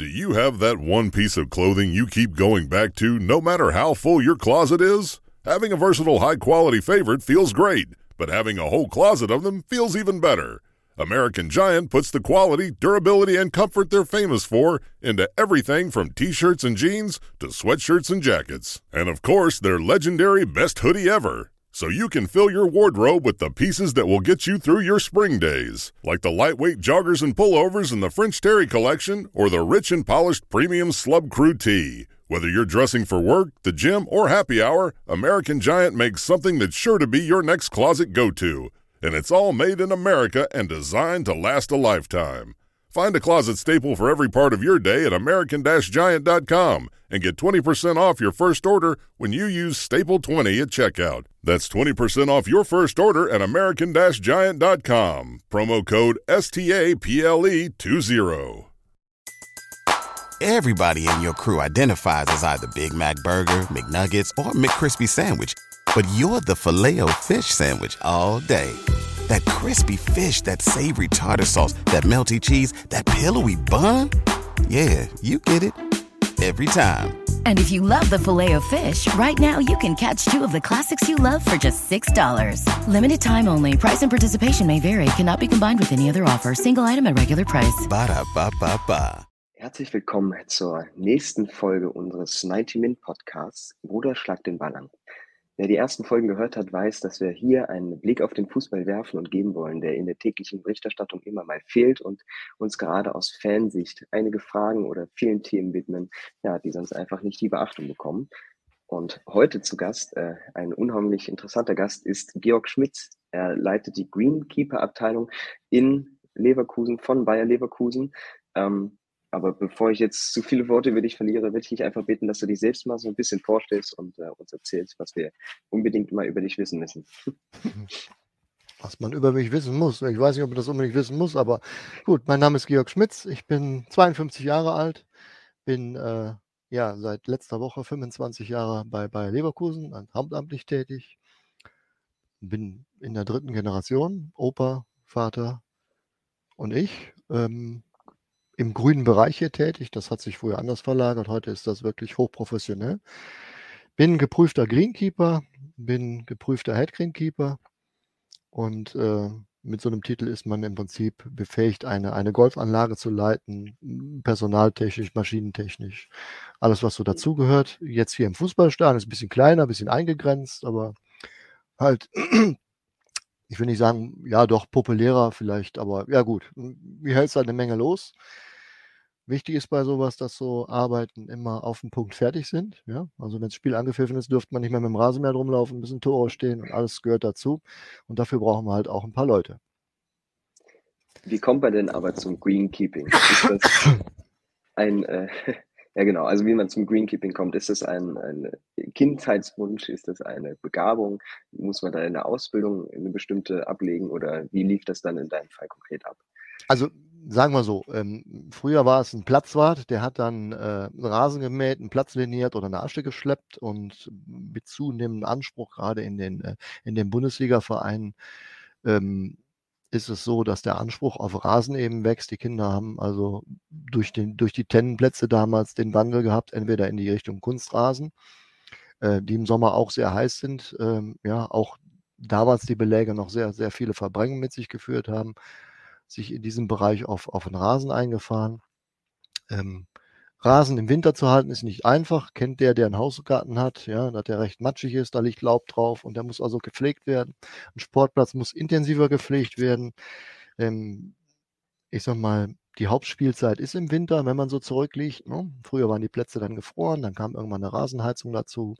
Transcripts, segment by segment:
Do you have that one piece of clothing you keep going back to no matter how full your closet is? Having a versatile, high quality favorite feels great, but having a whole closet of them feels even better. American Giant puts the quality, durability, and comfort they're famous for into everything from t shirts and jeans to sweatshirts and jackets. And of course, their legendary best hoodie ever. So you can fill your wardrobe with the pieces that will get you through your spring days, like the lightweight joggers and pullovers in the French Terry collection or the rich and polished premium Slub Crew tee. Whether you're dressing for work, the gym, or happy hour, American Giant makes something that's sure to be your next closet go to. And it's all made in America and designed to last a lifetime. Find a closet staple for every part of your day at American Giant.com and get 20% off your first order when you use Staple 20 at checkout. That's 20% off your first order at American Giant.com. Promo code STAPLE20. Everybody in your crew identifies as either Big Mac Burger, McNuggets, or McCrispy Sandwich, but you're the filet fish Sandwich all day. That crispy fish, that savory tartar sauce, that melty cheese, that pillowy bun. Yeah, you get it every time. And if you love the filet of fish, right now you can catch two of the classics you love for just $6. Limited time only. Price and participation may vary. Cannot be combined with any other offer. Single item at regular price. Ba da ba ba ba. Herzlich willkommen zur nächsten Folge unseres 90 Min Podcasts Bruder schlag den Ball an. Wer die ersten Folgen gehört hat, weiß, dass wir hier einen Blick auf den Fußball werfen und geben wollen, der in der täglichen Berichterstattung immer mal fehlt und uns gerade aus Fansicht einige Fragen oder vielen Themen widmen, ja, die sonst einfach nicht die Beachtung bekommen. Und heute zu Gast, äh, ein unheimlich interessanter Gast, ist Georg Schmitz. Er leitet die Greenkeeper-Abteilung in Leverkusen von Bayer Leverkusen. Ähm, aber bevor ich jetzt zu viele Worte über dich verliere, würde ich dich einfach bitten, dass du dich selbst mal so ein bisschen vorstellst und äh, uns erzählst, was wir unbedingt mal über dich wissen müssen. Was man über mich wissen muss. Ich weiß nicht, ob man das unbedingt wissen muss, aber gut, mein Name ist Georg Schmitz. Ich bin 52 Jahre alt, bin äh, ja seit letzter Woche 25 Jahre bei, bei Leverkusen hauptamtlich tätig. Bin in der dritten Generation, Opa, Vater und ich. Ähm, im grünen Bereich hier tätig. Das hat sich früher anders verlagert. Heute ist das wirklich hochprofessionell. Bin geprüfter Greenkeeper, bin geprüfter Head Greenkeeper und äh, mit so einem Titel ist man im Prinzip befähigt, eine, eine Golfanlage zu leiten, personaltechnisch, maschinentechnisch, alles, was so dazugehört. Jetzt hier im Fußballstadion ist ein bisschen kleiner, ein bisschen eingegrenzt, aber halt, ich will nicht sagen, ja, doch populärer vielleicht, aber ja, gut, wie hältst halt eine Menge los. Wichtig ist bei sowas, dass so Arbeiten immer auf den Punkt fertig sind. Ja? Also wenn das Spiel angepfiffen ist, dürfte man nicht mehr mit dem Rasenmäher rumlaufen, müssen Tore stehen und alles gehört dazu. Und dafür brauchen wir halt auch ein paar Leute. Wie kommt man denn aber zum Greenkeeping? Ist das ein, äh, ja genau, also wie man zum Greenkeeping kommt, ist das ein, ein Kindheitswunsch, ist das eine Begabung? Muss man da in der Ausbildung eine bestimmte ablegen oder wie lief das dann in deinem Fall konkret ab? Also sagen wir so, ähm, früher war es ein Platzwart, der hat dann äh, einen Rasen gemäht, einen Platz liniert oder eine Asche geschleppt und mit zunehmendem Anspruch, gerade in den, äh, in den Bundesliga-Vereinen, ähm, ist es so, dass der Anspruch auf Rasen eben wächst. Die Kinder haben also durch, den, durch die Tennenplätze damals den Wandel gehabt, entweder in die Richtung Kunstrasen, äh, die im Sommer auch sehr heiß sind, ähm, ja, auch damals die Beläge noch sehr, sehr viele Verbrennungen mit sich geführt haben sich in diesem Bereich auf, auf den Rasen eingefahren. Ähm, Rasen im Winter zu halten ist nicht einfach. Kennt der, der einen Hausgarten hat, ja, dass der recht matschig ist, da liegt Laub drauf und der muss also gepflegt werden. Ein Sportplatz muss intensiver gepflegt werden. Ähm, ich sag mal, die Hauptspielzeit ist im Winter, wenn man so zurückliegt. Ne? Früher waren die Plätze dann gefroren, dann kam irgendwann eine Rasenheizung dazu.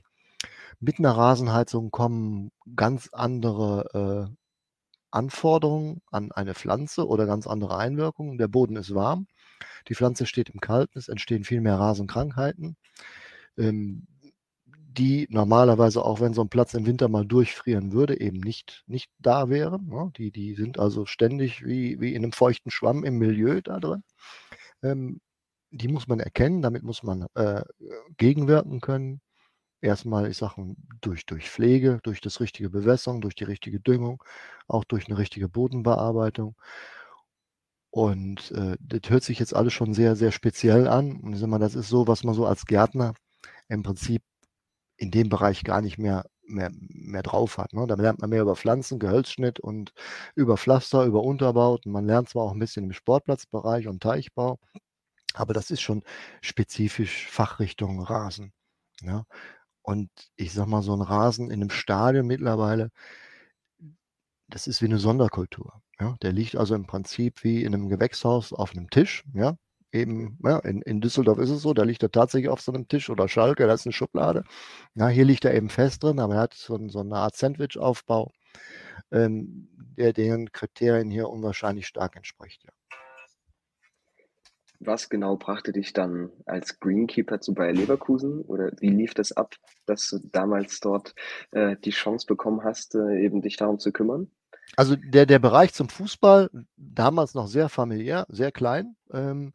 Mit einer Rasenheizung kommen ganz andere äh, Anforderungen an eine Pflanze oder ganz andere Einwirkungen. Der Boden ist warm, die Pflanze steht im Kalten, es entstehen viel mehr Rasenkrankheiten, ähm, die normalerweise, auch wenn so ein Platz im Winter mal durchfrieren würde, eben nicht, nicht da wären. Ne? Die, die sind also ständig wie, wie in einem feuchten Schwamm im Milieu da drin. Ähm, die muss man erkennen, damit muss man äh, gegenwirken können erstmal, ich sage, durch, durch Pflege, durch das richtige Bewässern, durch die richtige Düngung, auch durch eine richtige Bodenbearbeitung. Und äh, das hört sich jetzt alles schon sehr, sehr speziell an. Und ich sag mal, das ist so, was man so als Gärtner im Prinzip in dem Bereich gar nicht mehr, mehr, mehr drauf hat. Ne? Da lernt man mehr über Pflanzen, Gehölzschnitt und über Pflaster, über Unterbauten. Man lernt zwar auch ein bisschen im Sportplatzbereich und Teichbau, aber das ist schon spezifisch Fachrichtung Rasen. Ja? Und ich sag mal, so ein Rasen in einem Stadion mittlerweile, das ist wie eine Sonderkultur. Ja? Der liegt also im Prinzip wie in einem Gewächshaus auf einem Tisch. Ja? Eben, ja, in, in Düsseldorf ist es so, da liegt er tatsächlich auf so einem Tisch oder Schalke, da ist eine Schublade. Ja, hier liegt er eben fest drin, aber er hat so, so eine Art Sandwich-Aufbau, ähm, der den Kriterien hier unwahrscheinlich stark entspricht. Ja. Was genau brachte dich dann als Greenkeeper zu Bayer Leverkusen? Oder wie lief das ab, dass du damals dort äh, die Chance bekommen hast, äh, eben dich darum zu kümmern? Also der, der Bereich zum Fußball, damals noch sehr familiär, sehr klein, ähm,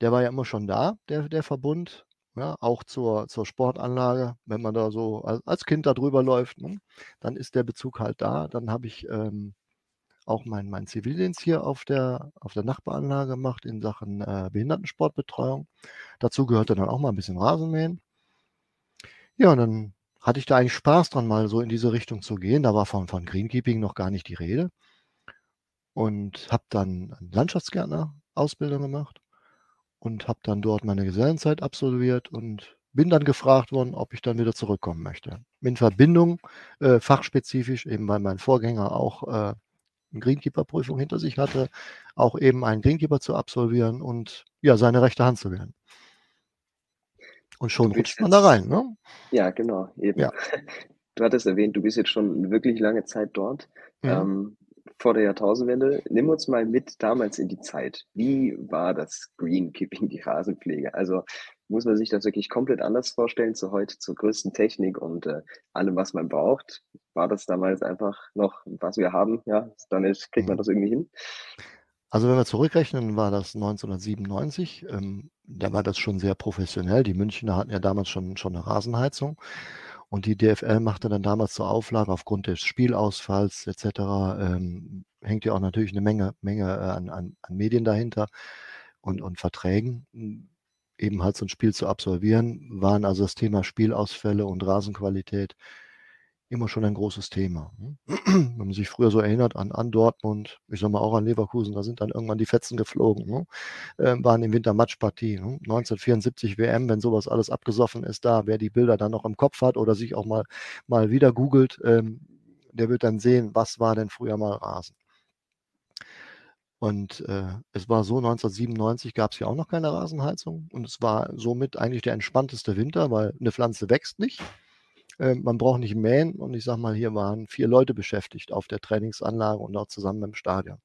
der war ja immer schon da, der, der Verbund. Ja, auch zur, zur Sportanlage, wenn man da so als, Kind da drüber läuft, ne, dann ist der Bezug halt da. Dann habe ich ähm, auch meinen mein Zivildienst hier auf der, auf der Nachbaranlage gemacht in Sachen äh, Behindertensportbetreuung. Dazu gehörte dann auch mal ein bisschen Rasenmähen. Ja, und dann hatte ich da eigentlich Spaß dran, mal so in diese Richtung zu gehen. Da war von, von Greenkeeping noch gar nicht die Rede. Und habe dann Landschaftsgärtner-Ausbildung gemacht und habe dann dort meine Gesellenzeit absolviert und bin dann gefragt worden, ob ich dann wieder zurückkommen möchte. In Verbindung, äh, fachspezifisch, eben weil mein Vorgänger auch äh, Greenkeeper-Prüfung hinter sich hatte, auch eben einen Greenkeeper zu absolvieren und ja, seine rechte Hand zu werden. Und schon rutscht man da rein, ne? Ja, genau, eben. Ja. Du hattest erwähnt, du bist jetzt schon wirklich lange Zeit dort. Mhm. Ähm, vor der Jahrtausendwende. Nimm uns mal mit damals in die Zeit. Wie war das Greenkeeping, die Rasenpflege? Also muss man sich das wirklich komplett anders vorstellen zu heute, zur größten Technik und äh, allem, was man braucht? War das damals einfach noch, was wir haben? Ja, damit kriegt man mhm. das irgendwie hin? Also wenn wir zurückrechnen, war das 1997. Ähm, da war das schon sehr professionell. Die Münchner hatten ja damals schon, schon eine Rasenheizung. Und die DFL machte dann damals zur Auflage aufgrund des Spielausfalls etc. Ähm, hängt ja auch natürlich eine Menge, Menge äh, an, an, an Medien dahinter und, und Verträgen eben halt so ein Spiel zu absolvieren, waren also das Thema Spielausfälle und Rasenqualität immer schon ein großes Thema. Ne? Wenn man sich früher so erinnert an, an Dortmund, ich sag mal auch an Leverkusen, da sind dann irgendwann die Fetzen geflogen, ne? äh, waren im Winter Matchpartie. Ne? 1974 WM, wenn sowas alles abgesoffen ist, da, wer die Bilder dann noch im Kopf hat oder sich auch mal, mal wieder googelt, ähm, der wird dann sehen, was war denn früher mal Rasen. Und äh, es war so, 1997 gab es ja auch noch keine Rasenheizung und es war somit eigentlich der entspannteste Winter, weil eine Pflanze wächst nicht. Äh, man braucht nicht mähen und ich sage mal, hier waren vier Leute beschäftigt auf der Trainingsanlage und auch zusammen im Stadion.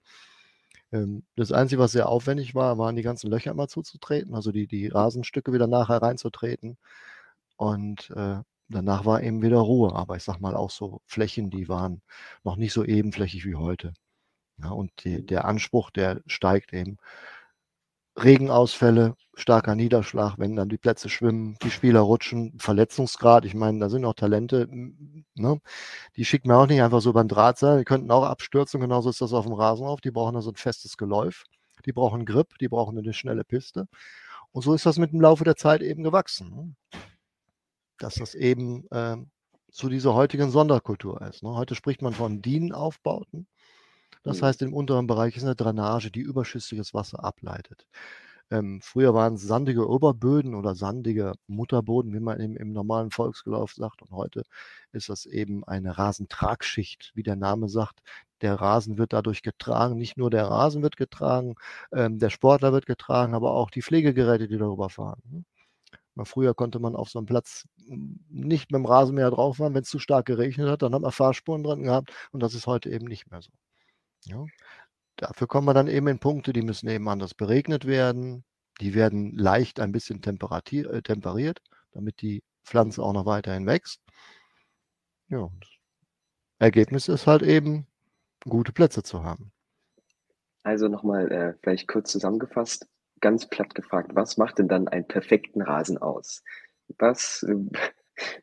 Ähm, das Einzige, was sehr aufwendig war, waren die ganzen Löcher immer zuzutreten, also die, die Rasenstücke wieder nachher reinzutreten. Und äh, danach war eben wieder Ruhe. Aber ich sage mal auch so Flächen, die waren noch nicht so ebenflächig wie heute. Ja, und die, der Anspruch, der steigt eben. Regenausfälle, starker Niederschlag, wenn dann die Plätze schwimmen, die Spieler rutschen, Verletzungsgrad. Ich meine, da sind auch Talente, ne? die schickt man auch nicht einfach so beim Drahtseil. Die könnten auch abstürzen, genauso ist das auf dem Rasen auf. Die brauchen also ein festes Geläuf, die brauchen Grip, die brauchen eine schnelle Piste. Und so ist das mit dem Laufe der Zeit eben gewachsen. Ne? Dass das eben äh, zu dieser heutigen Sonderkultur ist. Ne? Heute spricht man von DIN-Aufbauten. Das mhm. heißt, im unteren Bereich ist eine Drainage, die überschüssiges Wasser ableitet. Ähm, früher waren es sandige Oberböden oder sandige Mutterboden, wie man im, im normalen Volksgelauf sagt. Und heute ist das eben eine Rasentragschicht, wie der Name sagt. Der Rasen wird dadurch getragen. Nicht nur der Rasen wird getragen, ähm, der Sportler wird getragen, aber auch die Pflegegeräte, die darüber fahren. Ne? Früher konnte man auf so einem Platz hm, nicht mit dem Rasenmäher drauf fahren, wenn es zu stark geregnet hat, dann hat man Fahrspuren drin gehabt und das ist heute eben nicht mehr so. Ja. Dafür kommen wir dann eben in Punkte, die müssen eben anders beregnet werden. Die werden leicht ein bisschen äh, temperiert, damit die Pflanze auch noch weiterhin wächst. Ja, Ergebnis ist halt eben, gute Plätze zu haben. Also nochmal äh, vielleicht kurz zusammengefasst, ganz platt gefragt, was macht denn dann einen perfekten Rasen aus? Was, äh,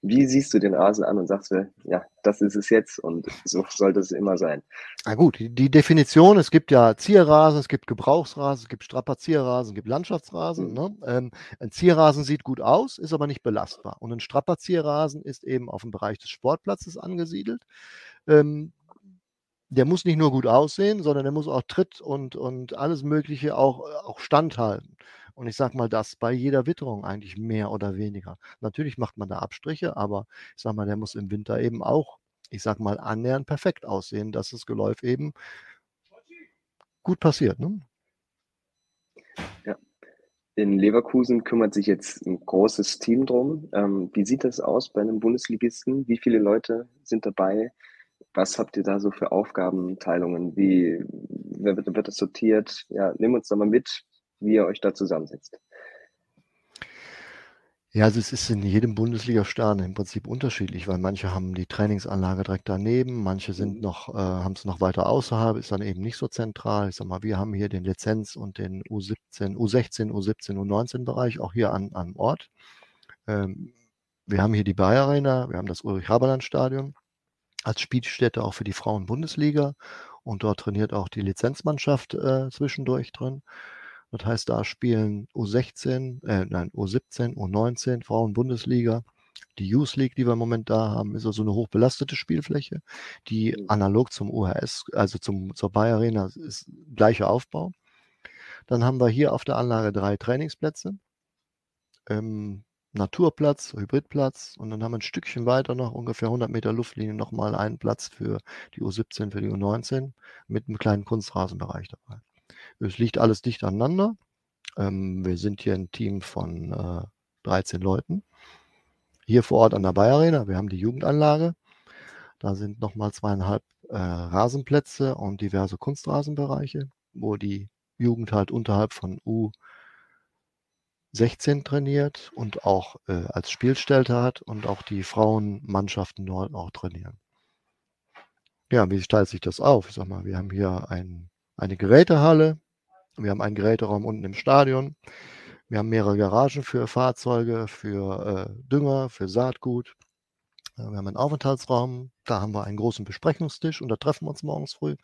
Wie siehst du den Rasen an und sagst du, ja, das ist es jetzt und so sollte es immer sein? Na gut, die, Definition, es gibt ja Zierrasen, es gibt Gebrauchsrasen, es gibt Strapazierrasen, es gibt Landschaftsrasen. Mhm. Ne? Ähm, ein Zierrasen sieht gut aus, ist aber nicht belastbar. Und ein Strapazierrasen ist eben auf dem Bereich des Sportplatzes angesiedelt. Ähm, der muss nicht nur gut aussehen, sondern der muss auch Tritt und, und alles Mögliche auch, auch standhalten. Und ich sage mal, das bei jeder Witterung eigentlich mehr oder weniger. Natürlich macht man da Abstriche, aber ich sage mal, der muss im Winter eben auch, ich sage mal, annähernd perfekt aussehen, dass das Geläuf eben gut passiert. Ne? Ja. In Leverkusen kümmert sich jetzt ein großes Team drum. Ähm, wie sieht das aus bei einem Bundesligisten? Wie viele Leute sind dabei? Was habt ihr da so für Aufgabenteilungen? Wie wird, wird das sortiert? Ja, nimm uns da mal mit, wie ihr euch da zusammensetzt. Ja, also es ist in jedem Bundesliga-Stern im Prinzip unterschiedlich, weil manche haben die Trainingsanlage direkt daneben, manche sind Mhm. noch, äh, haben es noch weiter außerhalb, ist dann eben nicht so zentral. Ich sag mal, wir haben hier den Lizenz- und den U17, U16, U17, U19-Bereich auch hier an, am Ort. Ähm, wir haben hier die Bayer Arena, wir haben das Ulrich-Haberland-Stadion als Spielstätte auch für die Frauen-Bundesliga und dort trainiert auch die Lizenzmannschaft äh, zwischendurch drin. Das heißt, da spielen U16, äh, nein, U17, U19, Frauen-Bundesliga. Die Youth League, die wir im Moment da haben, ist also eine hochbelastete Spielfläche, die Mhm. analog zum UHS, also zum, zur Bayer Arena, ist gleicher Aufbau. Dann haben wir hier auf der Anlage drei Trainingsplätze. Ähm, Naturplatz, Hybridplatz und dann haben wir ein Stückchen weiter noch, ungefähr 100 Meter Luftlinie, nochmal einen Platz für die U17, für die U19 mit einem kleinen Kunstrasenbereich dabei. Es liegt alles dicht aneinander. Ähm, wir sind hier ein Team von äh, 13 Leuten. Hier vor Ort an der Bayer Arena, wir haben die Jugendanlage. Da sind nochmal zweieinhalb äh, Rasenplätze und diverse Kunstrasenbereiche, wo die Jugend halt unterhalb von U16 trainiert und auch äh, als Spielstätte hat und auch die Frauenmannschaften dort auch trainieren. Ja, wie teilt sich das auf? Ich sag mal, wir haben hier ein, eine Gerätehalle, wir haben einen Geräteraum unten im Stadion, wir haben mehrere Garagen für Fahrzeuge, für äh, Dünger, für Saatgut. Wir haben einen Aufenthaltsraum, da haben wir einen großen Besprechungstisch und da treffen wir uns morgens früh.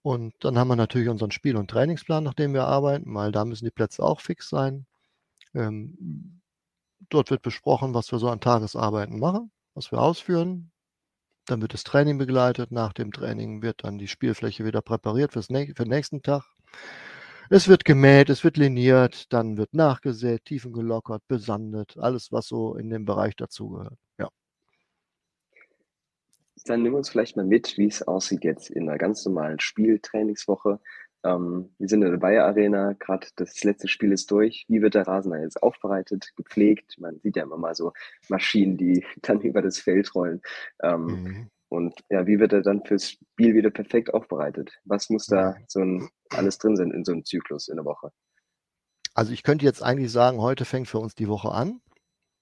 Und dann haben wir natürlich unseren Spiel- und Trainingsplan, nach dem wir arbeiten, weil da müssen die Plätze auch fix sein. Ähm, dort wird besprochen, was wir so an Tagesarbeiten machen, was wir ausführen. Dann wird das Training begleitet. Nach dem Training wird dann die Spielfläche wieder präpariert fürs für den nächsten Tag. Es wird gemäht, es wird liniert, dann wird nachgesät, Tiefen gelockert, besandet, alles, was so in dem Bereich dazugehört. Ja. Dann nimm uns vielleicht mal mit, wie es aussieht jetzt in einer ganz normalen Spieltrainingswoche. Ähm, wir sind in der Bayer Arena, gerade das letzte Spiel ist durch. Wie wird der Rasen da jetzt aufbereitet, gepflegt? Man sieht ja immer mal so Maschinen, die dann über das Feld rollen. Ähm, Mhm. Und ja, wie wird er dann fürs Spiel wieder perfekt aufbereitet? Was muss da so ein, alles drin sein in so einem Zyklus in der Woche? Also ich könnte jetzt eigentlich sagen, heute fängt für uns die Woche an,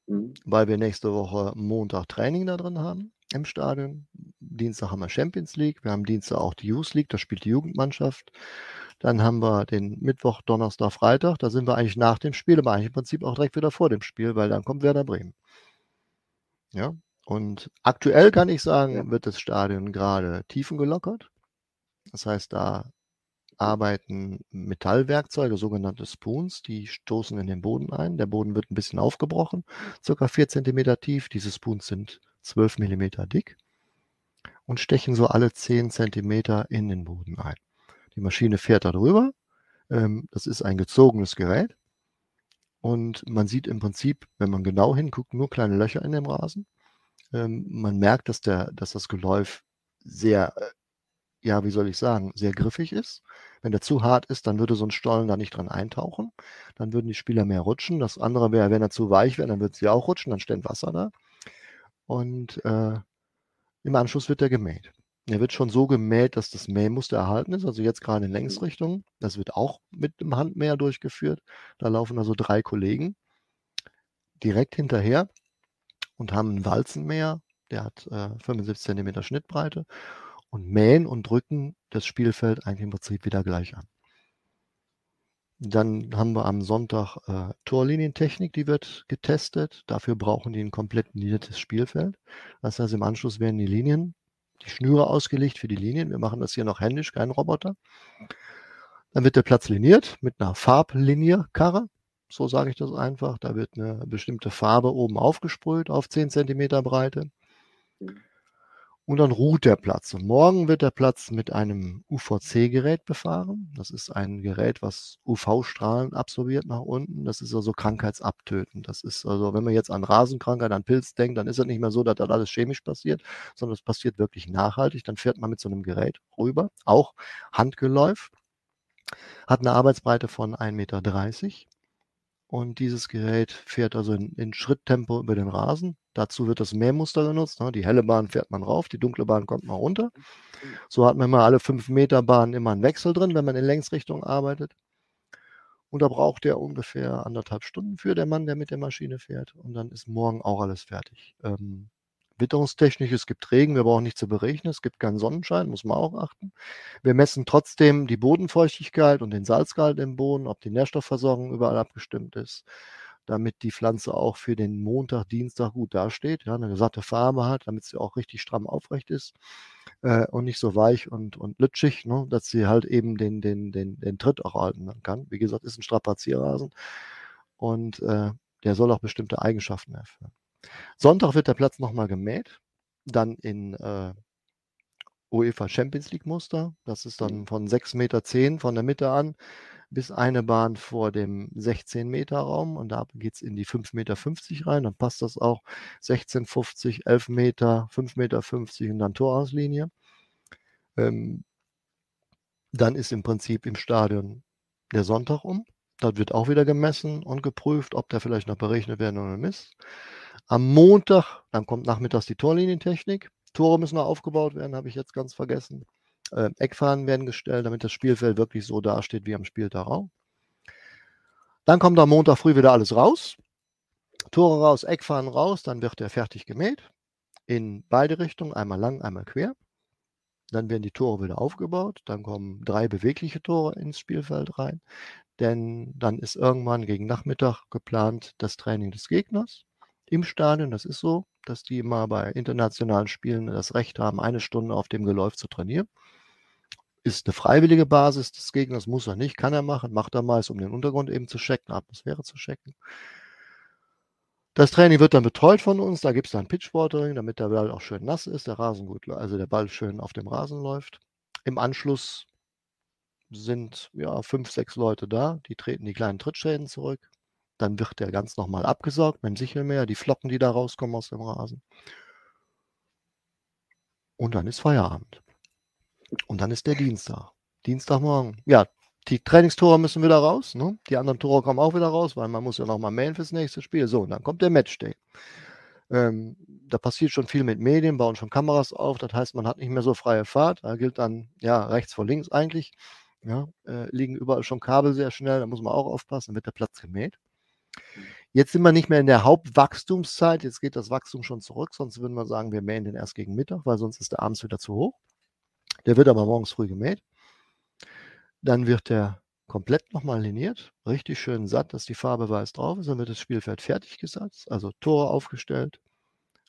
Mhm. weil wir nächste Woche Montag Training da drin haben im Stadion. Dienstag haben wir Champions League, wir haben Dienstag auch die Youth League, da spielt die Jugendmannschaft. Dann haben wir den Mittwoch, Donnerstag, Freitag, da sind wir eigentlich nach dem Spiel, aber eigentlich im Prinzip auch direkt wieder vor dem Spiel, weil dann kommt Werder Bremen. Ja, und aktuell kann ich sagen, wird das Stadion gerade tiefengelockert. Das heißt, da arbeiten Metallwerkzeuge, sogenannte Spoons, die stoßen in den Boden ein. Der Boden wird ein bisschen aufgebrochen, circa 4 cm tief. Diese Spoons sind 12 mm dick und stechen so alle 10 cm in den Boden ein. Die Maschine fährt da drüber. Ähm, das ist ein gezogenes Gerät. Und man sieht im Prinzip, wenn man genau hinguckt, nur kleine Löcher in dem Rasen. Ähm, man merkt, dass, der, dass das Geläuf sehr, äh, ja, wie soll ich sagen, sehr griffig ist. Wenn der zu hart ist, dann würde so ein Stollen da nicht dran eintauchen. Dann würden die Spieler mehr rutschen. Das andere wäre, wenn er zu weich wäre, dann wird sie auch rutschen, dann steht Wasser da. Und äh, im Anschluss wird er gemäht. Er wird schon so gemäht, dass das Mähmuster erhalten ist. Also jetzt gerade in Längsrichtung. Das wird auch mit dem Handmäher durchgeführt. Da laufen also drei Kollegen direkt hinterher und haben einen Walzenmäher. Der hat äh, 75 cm Schnittbreite und mähen und drücken das Spielfeld eigentlich im Prinzip wieder gleich an. Dann haben wir am Sonntag äh, Torlinientechnik, die wird getestet. Dafür brauchen die ein komplett liniertes Spielfeld. Das heißt, im Anschluss werden die Linien, die Schnüre ausgelegt für die Linien. Wir machen das hier noch händisch, kein Roboter. Dann wird der Platz liniert mit einer Farblinierkarre. So sage ich das einfach. Da wird eine bestimmte Farbe oben aufgesprüht auf 10 cm Breite. Mhm und dann ruht der Platz. Und morgen wird der Platz mit einem UVC-Gerät befahren. Das ist ein Gerät, was UV-Strahlen absorbiert nach unten. Das ist also krankheitsabtötend. Das ist also, wenn man jetzt an Rasenkrankheit, an Pilz denkt, dann ist es nicht mehr so, dass das alles chemisch passiert, sondern es passiert wirklich nachhaltig. Dann fährt man mit so einem Gerät rüber, auch Handgeläuf, hat eine Arbeitsbreite von 1,30 Meter und dieses Gerät fährt also in, in Schritttempo über den Rasen. Dazu wird das Mähmuster genutzt. Ne? Die helle Bahn fährt man rauf, die dunkle Bahn kommt mal runter. So hat man immer alle 5 Meter Bahnen immer einen Wechsel drin, wenn man in Längsrichtung arbeitet. Und da braucht er ungefähr anderthalb Stunden für, der Mann, der mit der Maschine fährt. Und dann ist morgen auch alles fertig. Ähm, witterungstechnisch, es gibt Regen, wir brauchen nicht zu berechnen, es gibt keinen Sonnenschein, muss man auch achten. Wir messen trotzdem die Bodenfeuchtigkeit und den Salzgehalt im Boden, ob die Nährstoffversorgung überall abgestimmt ist, damit die Pflanze auch für den Montag, Dienstag gut dasteht, ja, eine satte Farbe hat, damit sie auch richtig stramm aufrecht ist äh, und nicht so weich und, und lütschig, ne, dass sie halt eben den, den, den, den Tritt auch halten kann. Wie gesagt, ist ein Strapazierrasen und äh, der soll auch bestimmte Eigenschaften erfüllen. Sonntag wird der Platz nochmal gemäht, dann in äh, UEFA Champions League Muster. Das ist dann mhm. von 6,10 Meter von der Mitte an bis eine Bahn vor dem 16 Meter Raum und da geht es in die 5,50 Meter rein. Dann passt das auch 16,50, 11 Meter, 5,50 Meter und dann Torauslinie. Ähm, dann ist im Prinzip im Stadion der Sonntag um. Dort wird auch wieder gemessen und geprüft, ob der vielleicht noch berechnet werden oder nicht. Am Montag, dann kommt nachmittags die Torlinientechnik. Tore müssen noch aufgebaut werden, habe ich jetzt ganz vergessen. Äh, Eckfahnen werden gestellt, damit das Spielfeld wirklich so dasteht wie am Spieltag auch. Dann kommt am Montag früh wieder alles raus. Tore raus, Eckfahnen raus, dann wird er fertig gemäht. In beide Richtungen, einmal lang, einmal quer. Dann werden die Tore wieder aufgebaut. Dann kommen drei bewegliche Tore ins Spielfeld rein. Denn dann ist irgendwann gegen Nachmittag geplant das Training des Gegners im Stadion. Das ist so, dass die immer bei internationalen Spielen das Recht haben, eine Stunde auf dem Geläuf zu trainieren. Ist eine freiwillige Basis des Gegners, muss er nicht, kann er machen, macht er meist, um den Untergrund eben zu checken, Atmosphäre zu checken. Das Training wird dann betreut von uns. Da gibt es dann Pitchwatering, damit der Ball auch schön nass ist, der Rasen gut, also der Ball schön auf dem Rasen läuft. Im Anschluss sind ja fünf, sechs Leute da, die treten die kleinen Trittschäden zurück. Dann wird der ganz nochmal abgesaugt mit dem Sichelmäher, die Flocken, die da rauskommen aus dem Rasen. Und dann ist Feierabend. Und dann ist der Dienstag. Dienstagmorgen. Ja, die Trainingstore müssen wieder raus. Ne? Die anderen Tore kommen auch wieder raus, weil man muss ja nochmal mähen fürs nächste Spiel. So, und dann kommt der Matchday. Ähm, da passiert schon viel mit Medien, bauen schon Kameras auf. Das heißt, man hat nicht mehr so freie Fahrt. Da gilt dann, ja, rechts vor links eigentlich. Ja, äh, liegen überall schon Kabel sehr schnell. Da muss man auch aufpassen. Dann wird der Platz gemäht. Jetzt sind wir nicht mehr in der Hauptwachstumszeit. Jetzt geht das Wachstum schon zurück. Sonst würden wir sagen, wir mähen den erst gegen Mittag, weil sonst ist der abends wieder zu hoch. Der wird aber morgens früh gemäht. Dann wird der komplett nochmal liniert, richtig schön satt, dass die Farbe weiß drauf ist. Dann wird das Spielfeld fertig gesetzt, also Tore aufgestellt.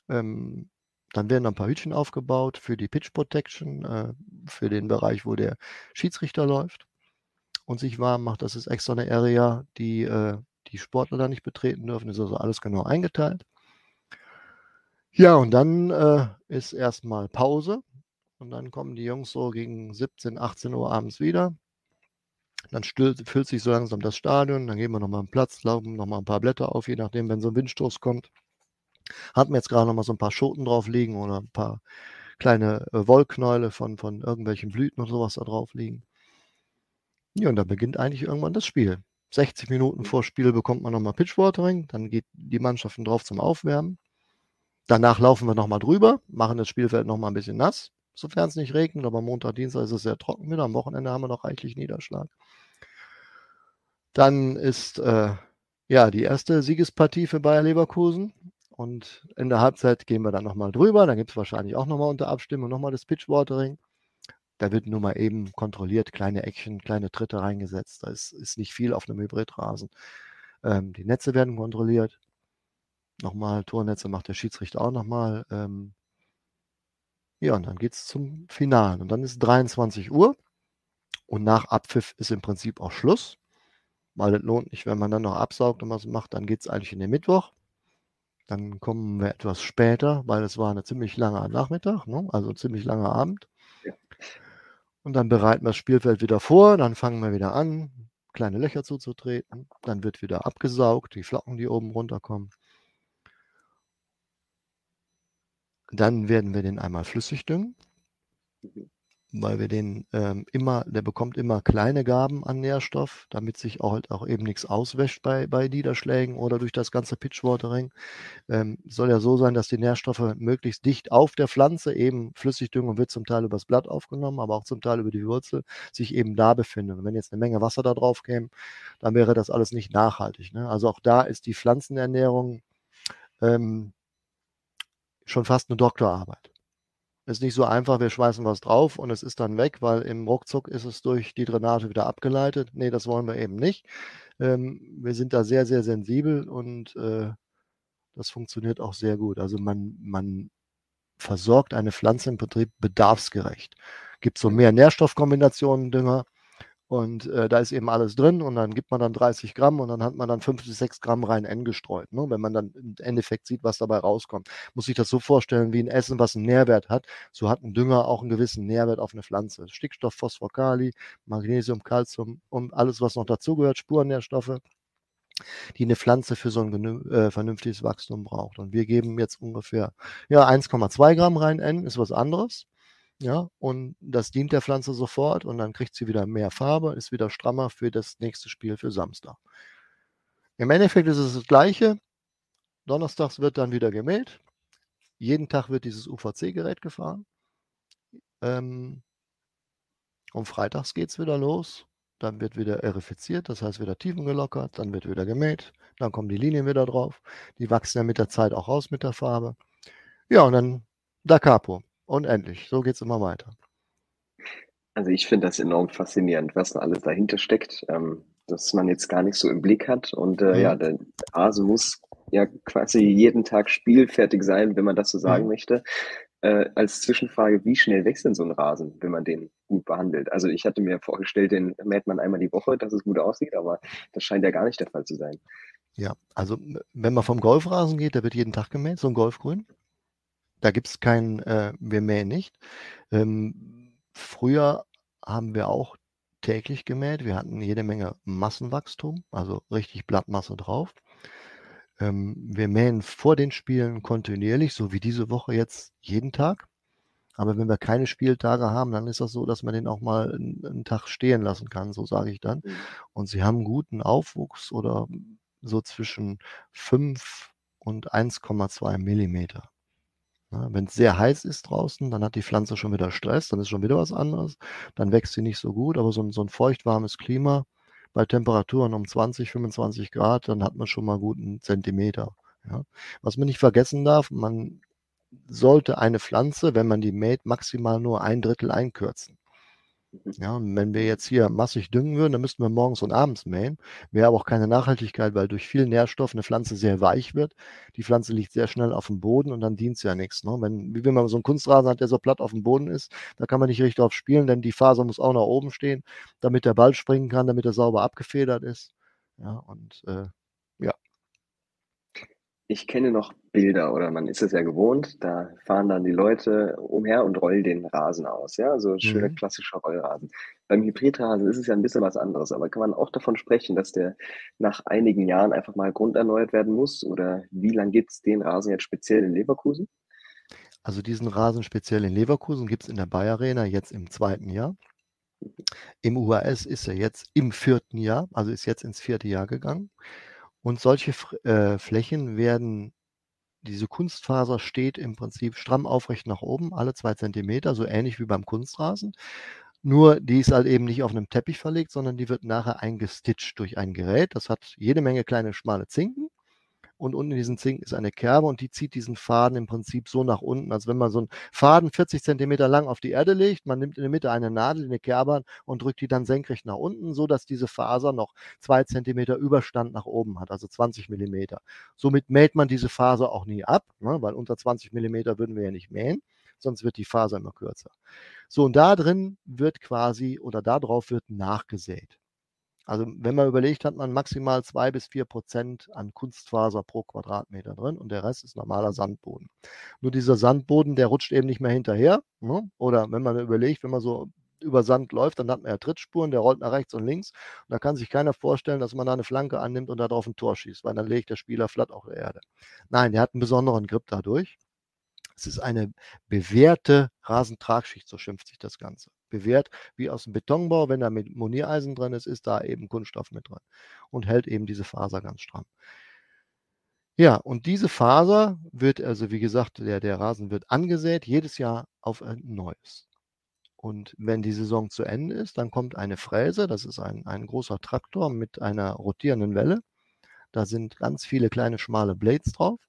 Ähm, dann werden ein paar Hütchen aufgebaut für die Pitch Protection, äh, für den Bereich, wo der Schiedsrichter läuft und sich warm macht. Das ist extra eine Area, die äh, die Sportler da nicht betreten dürfen. Das ist also alles genau eingeteilt. Ja, und dann äh, ist erstmal Pause. Und dann kommen die Jungs so gegen 17, 18 Uhr abends wieder. Dann stüllt, füllt sich so langsam das Stadion. Dann gehen wir nochmal einen Platz, laufen nochmal ein paar Blätter auf, je nachdem, wenn so ein Windstoß kommt. Hatten wir jetzt gerade nochmal so ein paar Schoten drauf liegen oder ein paar kleine äh, Wollknäule von, von irgendwelchen Blüten und sowas da drauf liegen. Ja, und dann beginnt eigentlich irgendwann das Spiel. 60 Minuten vor Spiel bekommt man nochmal Pitchwatering, dann geht die Mannschaften drauf zum Aufwärmen. Danach laufen wir nochmal drüber, machen das Spielfeld nochmal ein bisschen nass, sofern es nicht regnet, aber Montag, Dienstag ist es sehr trocken wieder. Am Wochenende haben wir noch reichlich Niederschlag. Dann ist äh, ja die erste Siegespartie für Bayer Leverkusen. Und in der Halbzeit gehen wir dann nochmal drüber. Dann gibt es wahrscheinlich auch nochmal unter Abstimmung nochmal das Pitchwatering. Da wird nur mal eben kontrolliert, kleine Eckchen, kleine Tritte reingesetzt. Da ist, ist nicht viel auf einem Hybridrasen. Ähm, die Netze werden kontrolliert. Nochmal, Tornetze macht der Schiedsrichter auch nochmal. Ähm, ja, und dann geht es zum Finalen. Und dann ist 23 Uhr. Und nach Abpfiff ist im Prinzip auch Schluss. Weil es lohnt nicht, wenn man dann noch absaugt und was macht, dann geht es eigentlich in den Mittwoch. Dann kommen wir etwas später, weil es war eine ziemlich lange Nachmittag, ne? also ein ziemlich langer Abend. Und dann bereiten wir das Spielfeld wieder vor, dann fangen wir wieder an, kleine Löcher zuzutreten. Dann wird wieder abgesaugt, die Flocken, die oben runterkommen. Dann werden wir den einmal flüssig düngen. Weil wir den ähm, immer, der bekommt immer kleine Gaben an Nährstoff, damit sich auch, halt auch eben nichts auswäscht bei, bei Niederschlägen oder durch das ganze Pitchwatering. Ähm, soll ja so sein, dass die Nährstoffe möglichst dicht auf der Pflanze, eben Flüssigdüngung wird zum Teil übers Blatt aufgenommen, aber auch zum Teil über die Wurzel, sich eben da befinden. Und wenn jetzt eine Menge Wasser da drauf käme, dann wäre das alles nicht nachhaltig. Ne? Also auch da ist die Pflanzenernährung ähm, schon fast eine Doktorarbeit. Ist nicht so einfach, wir schmeißen was drauf und es ist dann weg, weil im Ruckzuck ist es durch die Drainage wieder abgeleitet. Nee, das wollen wir eben nicht. Ähm, wir sind da sehr, sehr sensibel und äh, das funktioniert auch sehr gut. Also man, man versorgt eine Pflanze im Betrieb bedarfsgerecht. Gibt so mehr Nährstoffkombinationen Dünger, und äh, da ist eben alles drin und dann gibt man dann 30 Gramm und dann hat man dann 5 bis 6 Gramm rein N gestreut. Ne? Wenn man dann im Endeffekt sieht, was dabei rauskommt. Muss sich das so vorstellen wie ein Essen, was einen Nährwert hat. So hat ein Dünger auch einen gewissen Nährwert auf eine Pflanze. Stickstoff, Phosphor, Kali, Magnesium, Calcium und alles, was noch dazugehört, Spurennährstoffe die eine Pflanze für so ein äh, vernünftiges Wachstum braucht. Und wir geben jetzt ungefähr ja, 1,2 Gramm rein N, ist was anderes. Ja, und das dient der Pflanze sofort und dann kriegt sie wieder mehr Farbe, ist wieder strammer für das nächste Spiel für Samstag. Im Endeffekt ist es das Gleiche. Donnerstags wird dann wieder gemäht. Jeden Tag wird dieses UVC-Gerät gefahren. Ähm, und freitags geht es wieder los. Dann wird wieder erifiziert, das heißt wieder Tiefen gelockert. Dann wird wieder gemäht. Dann kommen die Linien wieder drauf. Die wachsen ja mit der Zeit auch raus mit der Farbe. Ja, und dann Da Capo. Unendlich. So geht es immer weiter. Also ich finde das enorm faszinierend, was da alles dahinter steckt, ähm, dass man jetzt gar nicht so im Blick hat. Und äh, mhm. ja, der Hase muss ja quasi jeden Tag spielfertig sein, wenn man das so sagen mhm. möchte. Äh, als Zwischenfrage, wie schnell wächst denn so ein Rasen, wenn man den gut behandelt? Also ich hatte mir vorgestellt, den mäht man einmal die Woche, dass es gut aussieht, aber das scheint ja gar nicht der Fall zu sein. Ja, also wenn man vom Golfrasen geht, der wird jeden Tag gemäht, so ein Golfgrün. Da gibt es kein äh, wir mähen nicht. Ähm, früher haben wir auch täglich gemäht. Wir hatten jede Menge Massenwachstum, also richtig Blattmasse drauf. Ähm, wir mähen vor den Spielen kontinuierlich, so wie diese Woche jetzt jeden Tag. Aber wenn wir keine Spieltage haben, dann ist das so, dass man den auch mal einen, einen Tag stehen lassen kann, so sage ich dann. Mhm. Und sie haben guten Aufwuchs oder so zwischen 5 und 1,2 Millimeter. Ne, Wenn es sehr heiß ist draußen, dann hat die Pflanze schon wieder Stress, dann ist schon wieder was anderes. Dann wächst sie nicht so gut, aber so ein, so ein feuchtwarmes Klima bei Temperaturen um 20, 25 Grad, dann hat man schon mal guten Zentimeter. Ja. Was man nicht vergessen darf, man sollte eine Pflanze, wenn man die mäht, maximal nur ein Drittel einkürzen. Ja, und wenn wir jetzt hier massig düngen würden, dann müssten wir morgens und abends mähen. Wäre aber auch keine Nachhaltigkeit, weil durch viel Nährstoff eine Pflanze sehr weich wird. Die Pflanze liegt sehr schnell auf dem Boden und dann dient es ja nichts. Ne? Wenn, wie wenn man so einen Kunstrasen hat, der so platt auf dem Boden ist, da kann man nicht richtig drauf spielen, denn die Faser muss auch nach oben stehen, damit der Ball springen kann, damit er sauber abgefedert ist. Ja, und äh, ich kenne noch Bilder oder man ist es ja gewohnt, da fahren dann die Leute umher und rollen den Rasen aus, ja, so schöner Mhm. klassischer Rollrasen. Beim Hybridrasen ist es ja ein bisschen was anderes, aber kann man auch davon sprechen, dass der nach einigen Jahren einfach mal grunderneuert werden muss oder wie lang gibt's den Rasen jetzt speziell in Leverkusen? Also diesen Rasen speziell in Leverkusen gibt es in der Bayer Arena jetzt im zweiten Jahr. Mhm. Im UAS ist er jetzt im vierten Jahr, also ist jetzt ins vierte Jahr gegangen. Und solche äh, Flächen werden diese Kunstfaser steht im Prinzip stramm aufrecht nach oben, alle zwei Zentimeter, so ähnlich wie beim Kunstrasen. Nur die ist halt eben nicht auf einem Teppich verlegt, sondern die wird nachher eingestitcht durch ein Gerät. Das hat jede Menge kleine schmale Zinken. Und unten in diesem Zinken ist eine Kerbe und die zieht diesen Faden im Prinzip so nach unten, als wenn man so einen Faden 40 Zentimeter lang auf die Erde legt. Man nimmt in der Mitte eine Nadel, eine Kerbe und drückt die dann senkrecht nach unten, so dass diese Faser noch zwei Zentimeter Überstand nach oben hat, also 20 Millimeter. Somit mäht man diese Faser auch nie ab, ne, weil unter 20 Millimeter würden wir ja nicht mähen, sonst wird die Faser immer kürzer. So, und da drin wird quasi oder darauf wird nachgesät. Also wenn man überlegt, hat man maximal zwei bis vier Prozent an Kunstfaser pro Quadratmeter drin und der Rest ist normaler Sandboden. Nur dieser Sandboden, der rutscht eben nicht mehr hinterher. Ne? Oder wenn man überlegt, wenn man so über Sand läuft, dann hat man ja Trittspuren, der rollt nach rechts und links. Und da kann sich keiner vorstellen, dass man da eine Flanke annimmt und da drauf ein Tor schießt, weil dann legt der Spieler flatt auf der Erde. Nein, der hat einen besonderen Grip dadurch. Es ist eine bewährte Rasentragschicht, so schimpft sich das Ganze bewährt wie aus dem Betonbau. Wenn da mit Moniereisen drin ist, ist da eben Kunststoff mit drin und hält eben diese Faser ganz stramm. Ja, und diese Faser wird, also wie gesagt, der, der Rasen wird angesät, jedes Jahr auf ein neues. Und wenn die Saison zu Ende ist, dann kommt eine Fräse, das ist ein, ein großer Traktor mit einer rotierenden Welle. Da sind ganz viele kleine schmale Blades drauf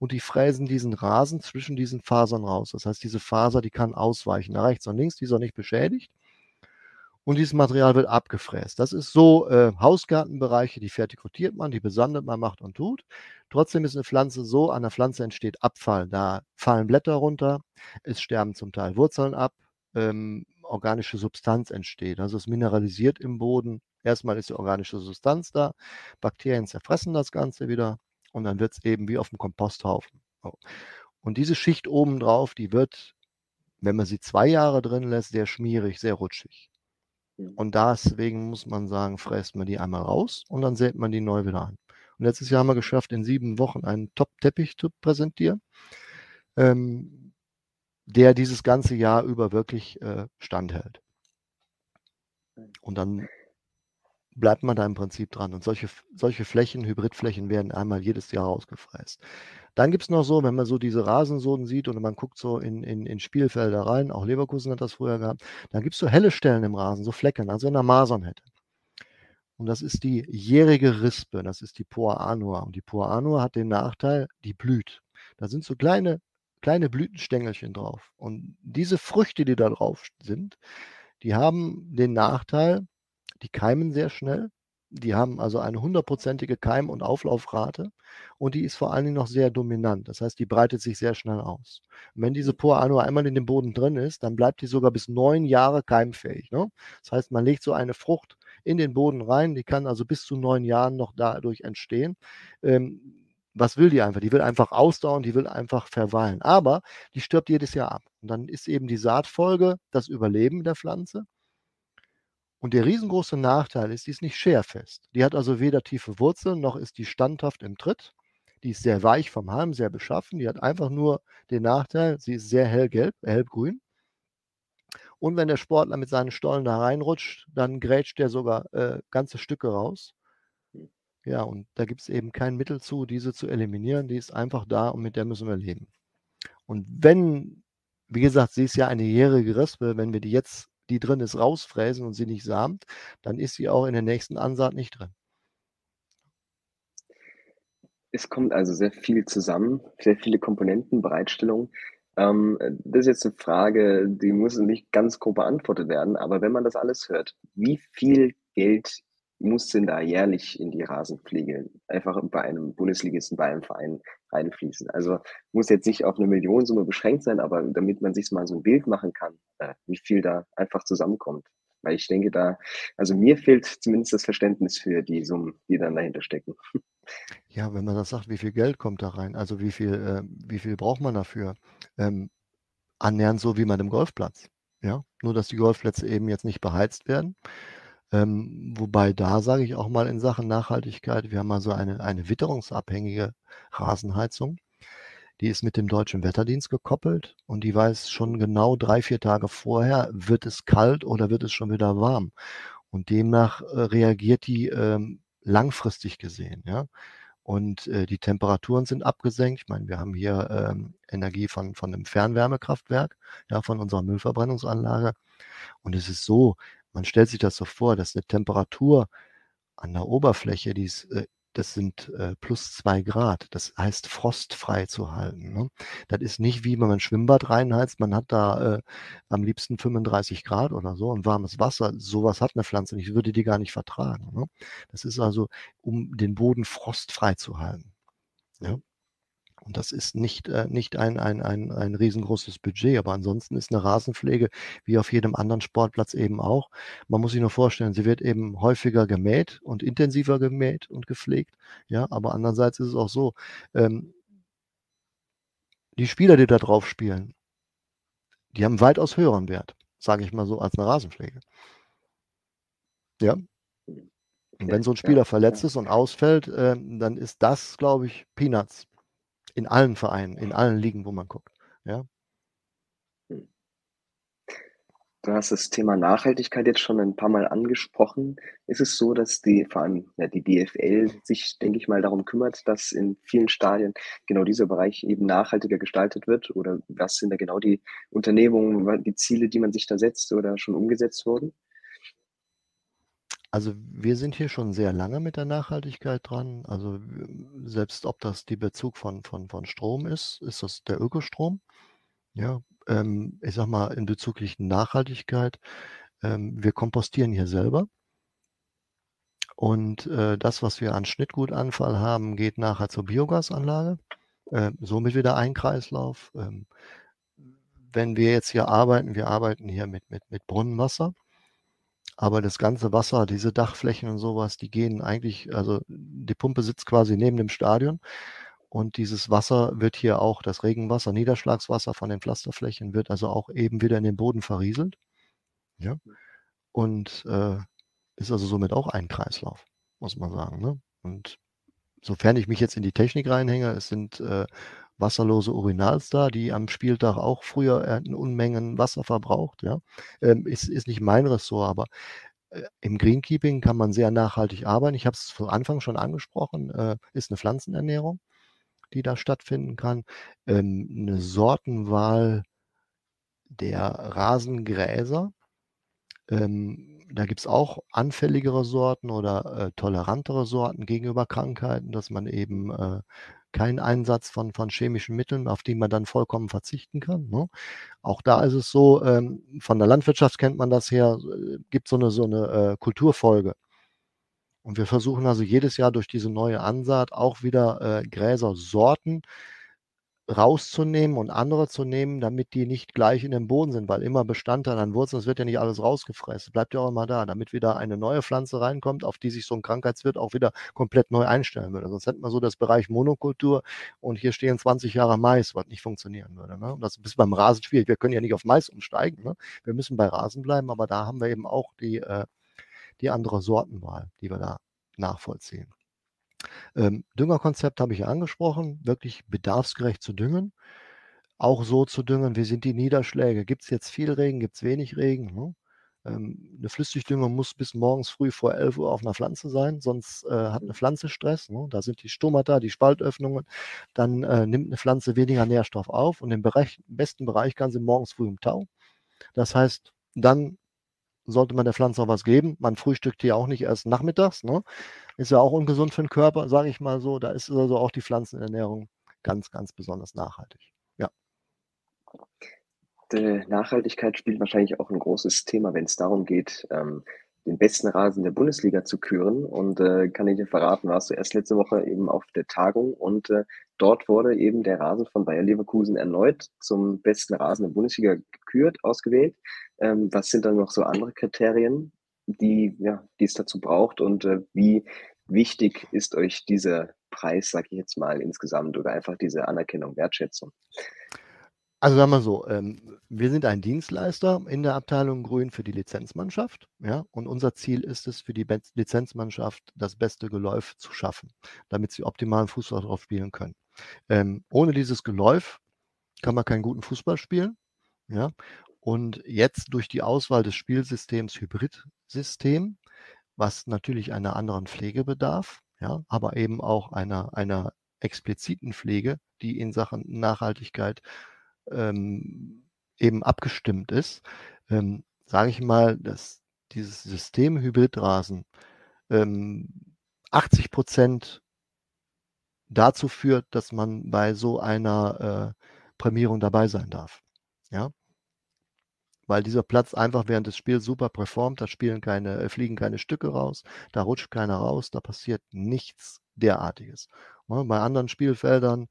und die fräsen diesen Rasen zwischen diesen Fasern raus. Das heißt, diese Faser, die kann ausweichen nach rechts und links, die ist auch nicht beschädigt. Und dieses Material wird abgefräst. Das ist so äh, Hausgartenbereiche, die vertikutiert man, die besandet man, macht und tut. Trotzdem ist eine Pflanze so, an der Pflanze entsteht Abfall. Da fallen Blätter runter, es sterben zum Teil Wurzeln ab, ähm, organische Substanz entsteht. Also es mineralisiert im Boden. Erstmal ist die organische Substanz da, Bakterien zerfressen das Ganze wieder und dann wird es eben wie auf dem Komposthaufen. Und diese Schicht obendrauf, die wird, wenn man sie zwei Jahre drin lässt, sehr schmierig, sehr rutschig. Mhm. Und deswegen muss man sagen, fräst man die einmal raus und dann sät man die neu wieder an. Und letztes Jahr haben wir geschafft, in sieben Wochen einen Top-Teppich zu präsentieren, ähm, der dieses ganze Jahr über wirklich äh, standhält. Und dann bleibt man da im Prinzip dran. Und solche, solche Flächen, Hybridflächen werden einmal jedes Jahr ausgefräst. Dann gibt es noch so, wenn man so diese Rasensoden sieht und man guckt so in, in, in Spielfelder rein, auch Leverkusen hat das früher gehabt, dann gibt es so helle Stellen im Rasen, so Flecken, als wenn er Masern hätte. Und das ist die jährige Rispe, das ist die Poa Anua. Und die Poa Anua hat den Nachteil, die blüht. Da sind so kleine, kleine Blütenstängelchen drauf. Und diese Früchte, die da drauf sind, die haben den Nachteil, die keimen sehr schnell. Die haben also eine hundertprozentige Keim- und Auflaufrate und die ist vor allen Dingen noch sehr dominant. Das heißt, die breitet sich sehr schnell aus. Und wenn diese Poa nur einmal in dem Boden drin ist, dann bleibt die sogar bis neun Jahre keimfähig. Ne? Das heißt, man legt so eine Frucht in den Boden rein, die kann also bis zu neun Jahren noch dadurch entstehen. Ähm, was will die einfach? Die will einfach ausdauern, die will einfach verweilen. Aber die stirbt jedes Jahr ab. Und dann ist eben die Saatfolge das Überleben der Pflanze. Und der riesengroße Nachteil ist, die ist nicht scherfest. Die hat also weder tiefe Wurzeln, noch ist die standhaft im Tritt. Die ist sehr weich vom Halm, sehr beschaffen. Die hat einfach nur den Nachteil, sie ist sehr hellgelb, hellgrün. Und wenn der Sportler mit seinen Stollen da reinrutscht, dann grätscht der sogar äh, ganze Stücke raus. Ja, und da gibt es eben kein Mittel zu, diese zu eliminieren. Die ist einfach da und mit der müssen wir leben. Und wenn, wie gesagt, sie ist ja eine jährige Rispe, wenn wir die jetzt die drin ist, rausfräsen und sie nicht samt, dann ist sie auch in der nächsten Ansaat nicht drin. Es kommt also sehr viel zusammen, sehr viele Komponenten, Bereitstellung. Ähm, das ist jetzt eine Frage, die muss nicht ganz grob beantwortet werden, aber wenn man das alles hört, wie viel Geld muss denn da jährlich in die Rasenpflege einfach bei einem Bundesligisten, bei einem Verein reinfließen? Also muss jetzt nicht auf eine Millionensumme beschränkt sein, aber damit man sich mal so ein Bild machen kann, äh, wie viel da einfach zusammenkommt. Weil ich denke, da, also mir fehlt zumindest das Verständnis für die Summen, die dann dahinter stecken. Ja, wenn man das sagt, wie viel Geld kommt da rein? Also wie viel, äh, wie viel braucht man dafür? Ähm, annähernd so wie man im Golfplatz. Ja, nur dass die Golfplätze eben jetzt nicht beheizt werden, ähm, wobei da sage ich auch mal in Sachen Nachhaltigkeit, wir haben also eine, eine witterungsabhängige Rasenheizung. Die ist mit dem deutschen Wetterdienst gekoppelt und die weiß schon genau drei, vier Tage vorher, wird es kalt oder wird es schon wieder warm. Und demnach äh, reagiert die ähm, langfristig gesehen. Ja? Und äh, die Temperaturen sind abgesenkt. Ich meine, wir haben hier ähm, Energie von, von einem Fernwärmekraftwerk, ja, von unserer Müllverbrennungsanlage. Und es ist so, man stellt sich das so vor, dass eine Temperatur an der Oberfläche, die ist äh, das sind äh, plus zwei Grad. Das heißt, frostfrei zu halten. Ne? Das ist nicht wie wenn man ein Schwimmbad reinheizt. Man hat da äh, am liebsten 35 Grad oder so und warmes Wasser. Sowas hat eine Pflanze nicht. Ich würde die gar nicht vertragen. Ne? Das ist also, um den Boden frostfrei zu halten. Ja? Und das ist nicht, äh, nicht ein, ein, ein, ein riesengroßes Budget, aber ansonsten ist eine Rasenpflege wie auf jedem anderen Sportplatz eben auch. Man muss sich nur vorstellen, sie wird eben häufiger gemäht und intensiver gemäht und gepflegt. Ja, aber andererseits ist es auch so, ähm, die Spieler, die da drauf spielen, die haben weitaus höheren Wert, sage ich mal so, als eine Rasenpflege. Ja. Und wenn so ein Spieler verletzt ist und ausfällt, äh, dann ist das, glaube ich, Peanuts in allen Vereinen, in allen Ligen, wo man guckt. Ja. Hm. Du hast das Thema Nachhaltigkeit jetzt schon ein paar Mal angesprochen. Ist es so, dass die, vor allem ja, die DFL sich, denke ich mal, darum kümmert, dass in vielen Stadien genau dieser Bereich eben nachhaltiger gestaltet wird? Oder was sind da genau die Unternehmungen, die Ziele, die man sich da setzt oder schon umgesetzt wurden? Also wir sind hier schon sehr lange mit der Nachhaltigkeit dran. Also selbst ob das die Bezug von, von, von Strom ist, ist das der Ökostrom. Ja, ähm, ich sag mal, in bezüglich Nachhaltigkeit, ähm, wir kompostieren hier selber. Und äh, das, was wir an Schnittgutanfall haben, geht nachher zur Biogasanlage. Äh, somit wieder ein Kreislauf. Ähm, wenn wir jetzt hier arbeiten, wir arbeiten hier mit, mit, mit Brunnenwasser. Aber das ganze Wasser, diese Dachflächen und sowas, die gehen eigentlich, also die Pumpe sitzt quasi neben dem Stadion und dieses Wasser wird hier auch, das Regenwasser, Niederschlagswasser von den Pflasterflächen wird also auch eben wieder in den Boden verrieselt. Ja. Und äh, ist also somit auch ein Kreislauf, muss man sagen. Ne? Und sofern ich mich jetzt in die Technik reinhänge, es sind äh, wasserlose Urinals da, die am Spieltag auch früher äh, Unmengen Wasser verbraucht. Ja. Ähm, ist, ist nicht mein Ressort, aber äh, im Greenkeeping kann man sehr nachhaltig arbeiten. Ich habe es von Anfang schon angesprochen, äh, ist eine Pflanzenernährung, die da stattfinden kann. Ähm, eine Sortenwahl der Rasengräser. Ähm, da gibt es auch anfälligere Sorten oder äh, tolerantere Sorten gegenüber Krankheiten, dass man eben äh, keinen Einsatz von, von chemischen Mitteln, auf die man dann vollkommen verzichten kann. Ne? Auch da ist es so, ähm, von der Landwirtschaft kennt man das her, äh, gibt so eine, so eine äh, Kulturfolge. Und wir versuchen also jedes Jahr durch diese neue Ansaat auch wieder äh, Gräsersorten rauszunehmen und andere zu nehmen, damit die nicht gleich in dem Boden sind, weil immer Bestandteil an Wurzeln, es wird ja nicht alles rausgefressen, bleibt ja auch immer da, damit wieder eine neue Pflanze reinkommt, auf die sich so ein Krankheitswirt auch wieder komplett neu einstellen würde. Sonst hätten wir so das Bereich Monokultur und hier stehen 20 Jahre Mais, was nicht funktionieren würde. Ne? Und das ist beim Rasen schwierig. Wir können ja nicht auf Mais umsteigen. Ne? Wir müssen bei Rasen bleiben, aber da haben wir eben auch die, äh, die andere Sortenwahl, die wir da nachvollziehen. Ähm, Düngerkonzept habe ich ja angesprochen, wirklich bedarfsgerecht zu düngen. Auch so zu düngen, wie sind die Niederschläge? Gibt es jetzt viel Regen, gibt es wenig Regen? Ne? Ähm, eine Flüssigdünger muss bis morgens früh vor 11 Uhr auf einer Pflanze sein, sonst äh, hat eine Pflanze Stress. Ne? Da sind die Stomata, die Spaltöffnungen. Dann äh, nimmt eine Pflanze weniger Nährstoff auf und im, Bereich, im besten Bereich kann sie morgens früh im Tau. Das heißt, dann sollte man der Pflanze auch was geben. Man frühstückt hier auch nicht erst nachmittags. Ne? Ist ja auch ungesund für den Körper, sage ich mal so. Da ist also auch die Pflanzenernährung ganz, ganz besonders nachhaltig. Ja. Die Nachhaltigkeit spielt wahrscheinlich auch ein großes Thema, wenn es darum geht, ähm, den besten Rasen der Bundesliga zu küren. Und äh, kann ich dir verraten, warst du erst letzte Woche eben auf der Tagung und äh, dort wurde eben der Rasen von Bayer Leverkusen erneut zum besten Rasen der Bundesliga gekürt, ausgewählt. Ähm, was sind dann noch so andere Kriterien, die, ja, die es dazu braucht und äh, wie wichtig ist euch dieser Preis, sage ich jetzt mal, insgesamt oder einfach diese Anerkennung, Wertschätzung? Also sagen wir so, ähm, wir sind ein Dienstleister in der Abteilung Grün für die Lizenzmannschaft, ja, und unser Ziel ist es, für die Be Lizenzmannschaft das beste Geläuf zu schaffen, damit sie optimalen Fußball drauf spielen können. Ähm, ohne dieses Geläuf kann man keinen guten Fußball spielen, ja. Und jetzt durch die Auswahl des Spielsystems Hybridsystem, was natürlich einer anderen Pflege bedarf, ja, aber eben auch einer, einer expliziten Pflege, die in Sachen Nachhaltigkeit ähm, eben abgestimmt ist, ähm, sage ich mal, dass dieses System Hybridrasen ähm, 80 Prozent dazu führt, dass man bei so einer äh, Prämierung dabei sein darf. Ja, weil dieser Platz einfach während des Spiels super performt, da spielen keine, äh, fliegen keine Stücke raus, da rutscht keiner raus, da passiert nichts derartiges. Ja, bei anderen Spielfeldern,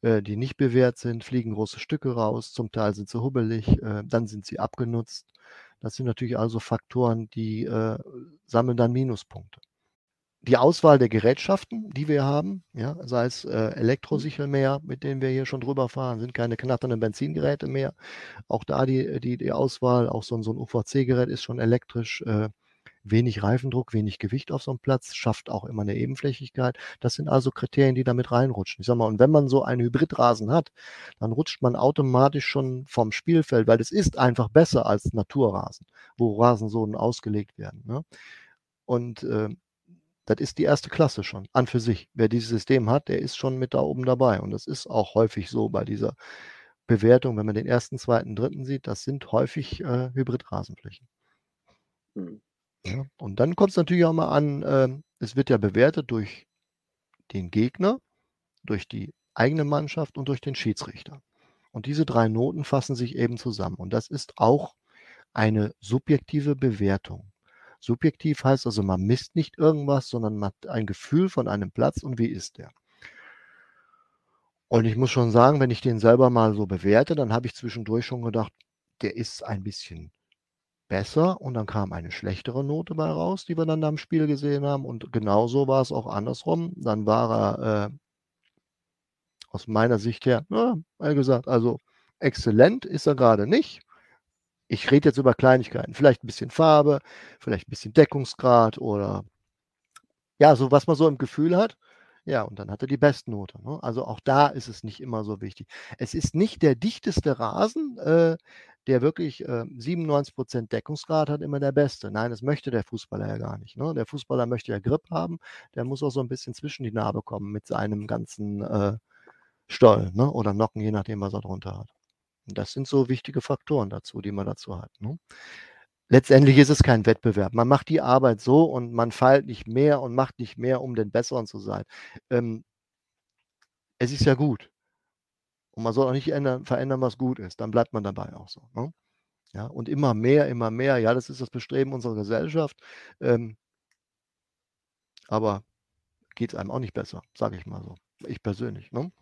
äh, die nicht bewährt sind, fliegen große Stücke raus, zum Teil sind sie hubbelig, äh, dann sind sie abgenutzt. Das sind natürlich also Faktoren, die sammeln dann Minuspunkte die Auswahl der Gerätschaften, die wir haben, ja, sei es äh, Elektrosichelmäher, mit denen wir hier schon drüber fahren, sind keine knatternden Benzingeräte mehr. Auch da die, die, die Auswahl, auch so, so ein UVC-Gerät ist schon elektrisch. Äh, wenig Reifendruck, wenig Gewicht auf so einem Platz, schafft auch immer eine Ebenflächigkeit. Das sind also Kriterien, die damit reinrutschen. Ich sag mal, und wenn man so einen Hybridrasen hat, dann rutscht man automatisch schon vom Spielfeld, weil es ist einfach besser als Naturrasen, wo Rasensohlen ausgelegt werden. Ne? Und äh, das ist die erste Klasse schon an für sich. Wer dieses System hat, der ist schon mit da oben dabei. Und das ist auch häufig so bei dieser Bewertung, wenn man den ersten, zweiten, dritten sieht, das sind häufig äh, Hybridrasenflächen. Mhm. Ja, und dann kommt es natürlich auch mal an, äh, es wird ja bewertet durch den Gegner, durch die eigene Mannschaft und durch den Schiedsrichter. Und diese drei Noten fassen sich eben zusammen. Und das ist auch eine subjektive Bewertung. Subjektiv heißt also, man misst nicht irgendwas, sondern man hat ein Gefühl von einem Platz und wie ist der. Und ich muss schon sagen, wenn ich den selber mal so bewerte, dann habe ich zwischendurch schon gedacht, der ist ein bisschen besser und dann kam eine schlechtere Note bei raus, die wir dann am Spiel gesehen haben. Und genauso war es auch andersrum. Dann war er äh, aus meiner Sicht her, na, gesagt, also exzellent ist er gerade nicht. Ich rede jetzt über Kleinigkeiten, vielleicht ein bisschen Farbe, vielleicht ein bisschen Deckungsgrad oder ja, so was man so im Gefühl hat. Ja, und dann hat er die Bestnote. Ne? Also auch da ist es nicht immer so wichtig. Es ist nicht der dichteste Rasen, äh, der wirklich äh, 97% Deckungsgrad hat, immer der beste. Nein, das möchte der Fußballer ja gar nicht. Ne? Der Fußballer möchte ja Grip haben, der muss auch so ein bisschen zwischen die Narbe kommen mit seinem ganzen äh, Stoll ne? oder Nocken, je nachdem, was er drunter hat. Das sind so wichtige Faktoren dazu, die man dazu hat. Ne? Letztendlich ist es kein Wettbewerb. Man macht die Arbeit so und man feilt nicht mehr und macht nicht mehr, um den Besseren zu sein. Ähm, es ist ja gut. Und man soll auch nicht ändern, verändern, was gut ist. Dann bleibt man dabei auch so. Ne? Ja, und immer mehr, immer mehr. Ja, das ist das Bestreben unserer Gesellschaft. Ähm, aber geht es einem auch nicht besser, sage ich mal so. Ich persönlich. Ne?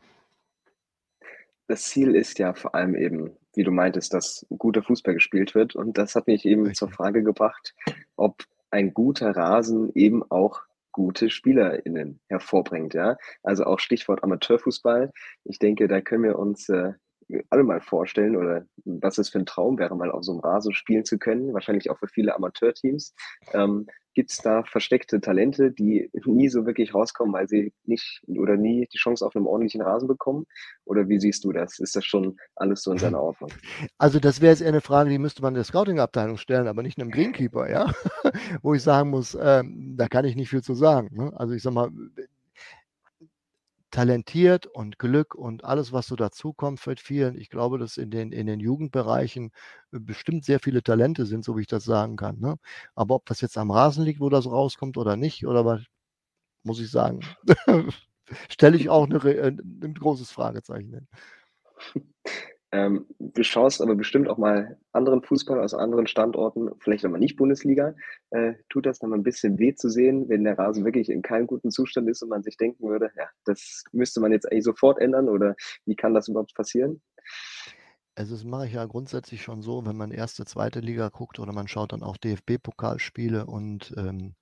Das Ziel ist ja vor allem eben, wie du meintest, dass guter Fußball gespielt wird. Und das hat mich eben Richtig. zur Frage gebracht, ob ein guter Rasen eben auch gute SpielerInnen hervorbringt. Ja? Also auch Stichwort Amateurfußball. Ich denke, da können wir uns äh, alle mal vorstellen oder was es für ein Traum wäre, mal auf so einem Rasen spielen zu können. Wahrscheinlich auch für viele Amateurteams. Ähm, Gibt es da versteckte Talente, die nie so wirklich rauskommen, weil sie nicht oder nie die Chance auf einem ordentlichen Rasen bekommen? Oder wie siehst du das? Ist das schon alles so in seiner Ordnung? Also das wäre jetzt eher eine Frage, die müsste man der Scouting-Abteilung stellen, aber nicht einem Greenkeeper, ja? Wo ich sagen muss, ähm, da kann ich nicht viel zu sagen. Ne? Also ich sag mal, talentiert und Glück und alles, was so dazukommt für vielen. Ich glaube, dass in den, in den Jugendbereichen äh, bestimmt sehr viele Talente sind, so wie ich das sagen kann. Ne? Aber ob das jetzt am Rasen liegt, wo das rauskommt oder nicht, oder was, muss ich sagen, stelle ich auch eine, äh, ein großes Fragezeichen hin. Ähm, du schaust aber bestimmt auch mal anderen Fußball aus anderen Standorten, vielleicht aber nicht Bundesliga. Äh, tut das dann mal ein bisschen weh zu sehen, wenn der Rasen wirklich in keinem guten Zustand ist und man sich denken würde, ja, das müsste man jetzt eigentlich sofort ändern oder wie kann das überhaupt passieren? Also das mache ich ja grundsätzlich schon so, wenn man erste, zweite Liga guckt oder man schaut dann auch DFB-Pokalspiele und ähm,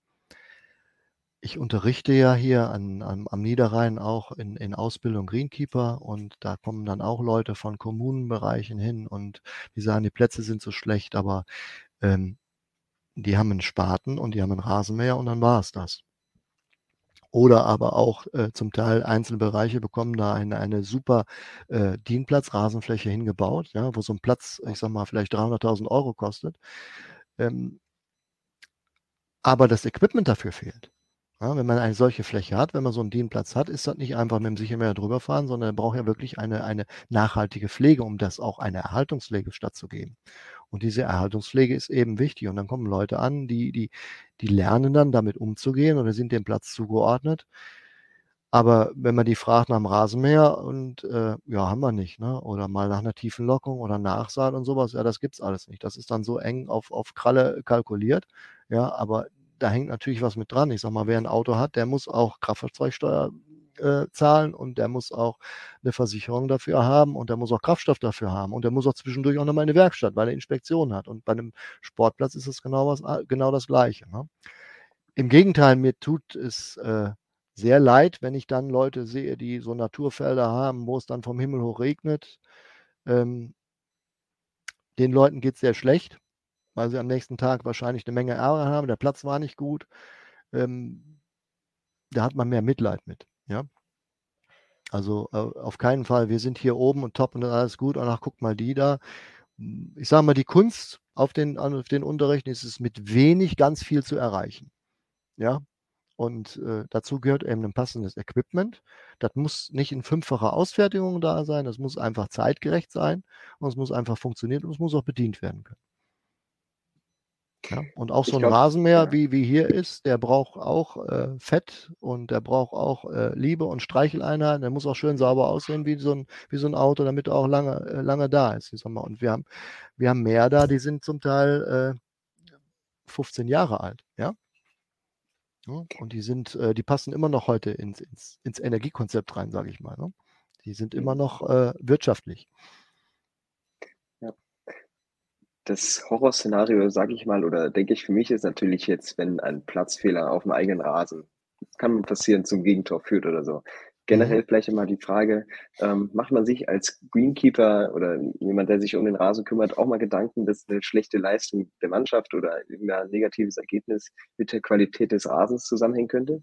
ich unterrichte ja hier an, an, am Niederrhein auch in, in Ausbildung Greenkeeper und da kommen dann auch Leute von Kommunenbereichen hin und die sagen, die Plätze sind so schlecht, aber ähm, die haben einen Spaten und die haben einen Rasenmäher und dann war es das. Oder aber auch äh, zum Teil einzelne Bereiche bekommen da eine, eine super äh, Dienplatz-Rasenfläche hingebaut, ja, wo so ein Platz, ich sag mal, vielleicht 300.000 Euro kostet. Ähm, aber das Equipment dafür fehlt. Ja, wenn man eine solche Fläche hat, wenn man so einen Dienplatz hat, ist das nicht einfach mit dem Sichermeer drüber fahren, sondern er braucht ja wirklich eine, eine nachhaltige Pflege, um das auch eine Erhaltungspflege stattzugeben. Und diese Erhaltungspflege ist eben wichtig. Und dann kommen Leute an, die, die, die lernen dann damit umzugehen oder sind dem Platz zugeordnet. Aber wenn man die fragt nach dem Rasenmäher und äh, ja, haben wir nicht, ne? Oder mal nach einer tiefen Lockung oder Nachsaat und sowas, ja, das gibt's alles nicht. Das ist dann so eng auf, auf Kralle kalkuliert. Ja, aber da hängt natürlich was mit dran. Ich sag mal, wer ein Auto hat, der muss auch Kraftfahrzeugsteuer äh, zahlen und der muss auch eine Versicherung dafür haben und der muss auch Kraftstoff dafür haben und der muss auch zwischendurch auch nochmal eine Werkstatt, weil er Inspektion hat. Und bei einem Sportplatz ist es genau, was, genau das Gleiche. Ne? Im Gegenteil, mir tut es äh, sehr leid, wenn ich dann Leute sehe, die so Naturfelder haben, wo es dann vom Himmel hoch regnet. Ähm, den Leuten geht es sehr schlecht, weil sie am nächsten Tag wahrscheinlich eine Menge Ärger haben. Der Platz war nicht gut. Ähm, da hat man mehr Mitleid mit. Ja. Also äh, auf keinen Fall, wir sind hier oben und top und alles gut. Und ach, guck mal die da. Ich sage mal, die Kunst auf den, auf den Unterrichten ist es mit wenig ganz viel zu erreichen. Ja. Und äh, dazu gehört eben ein passendes Equipment. Das muss nicht in fünffacher Ausfertigung da sein, das muss einfach zeitgerecht sein und es muss einfach funktionieren und es muss auch bedient werden können. Ja, und auch so ein glaub, Rasenmäher, ja. wie, wie hier ist, der braucht auch äh, Fett und der braucht auch äh, Liebe und Streicheleinheiten. Der muss auch schön sauber aussehen wie so ein, wie so ein Auto, damit er auch lange, äh, lange da ist. Ich sag mal. Und wir haben, wir haben mehr da, die sind zum Teil 15 äh, Jahre alt. Ja? ja und die sind, äh, die passen immer noch heute ins, ins, ins Energiekonzept rein, sage ich mal. Ne? Die sind immer mhm. noch äh, wirtschaftlich das Horrorszenario, sage ich mal, oder denke ich für mich, ist natürlich jetzt, wenn ein Platzfehler auf dem eigenen Rasen, kann passieren, zum Gegentor führt oder so. Generell mhm. vielleicht immer die Frage, ähm, macht man sich als Greenkeeper oder jemand, der sich um den Rasen kümmert, auch mal Gedanken, dass eine schlechte Leistung der Mannschaft oder ein negatives Ergebnis mit der Qualität des Rasens zusammenhängen könnte?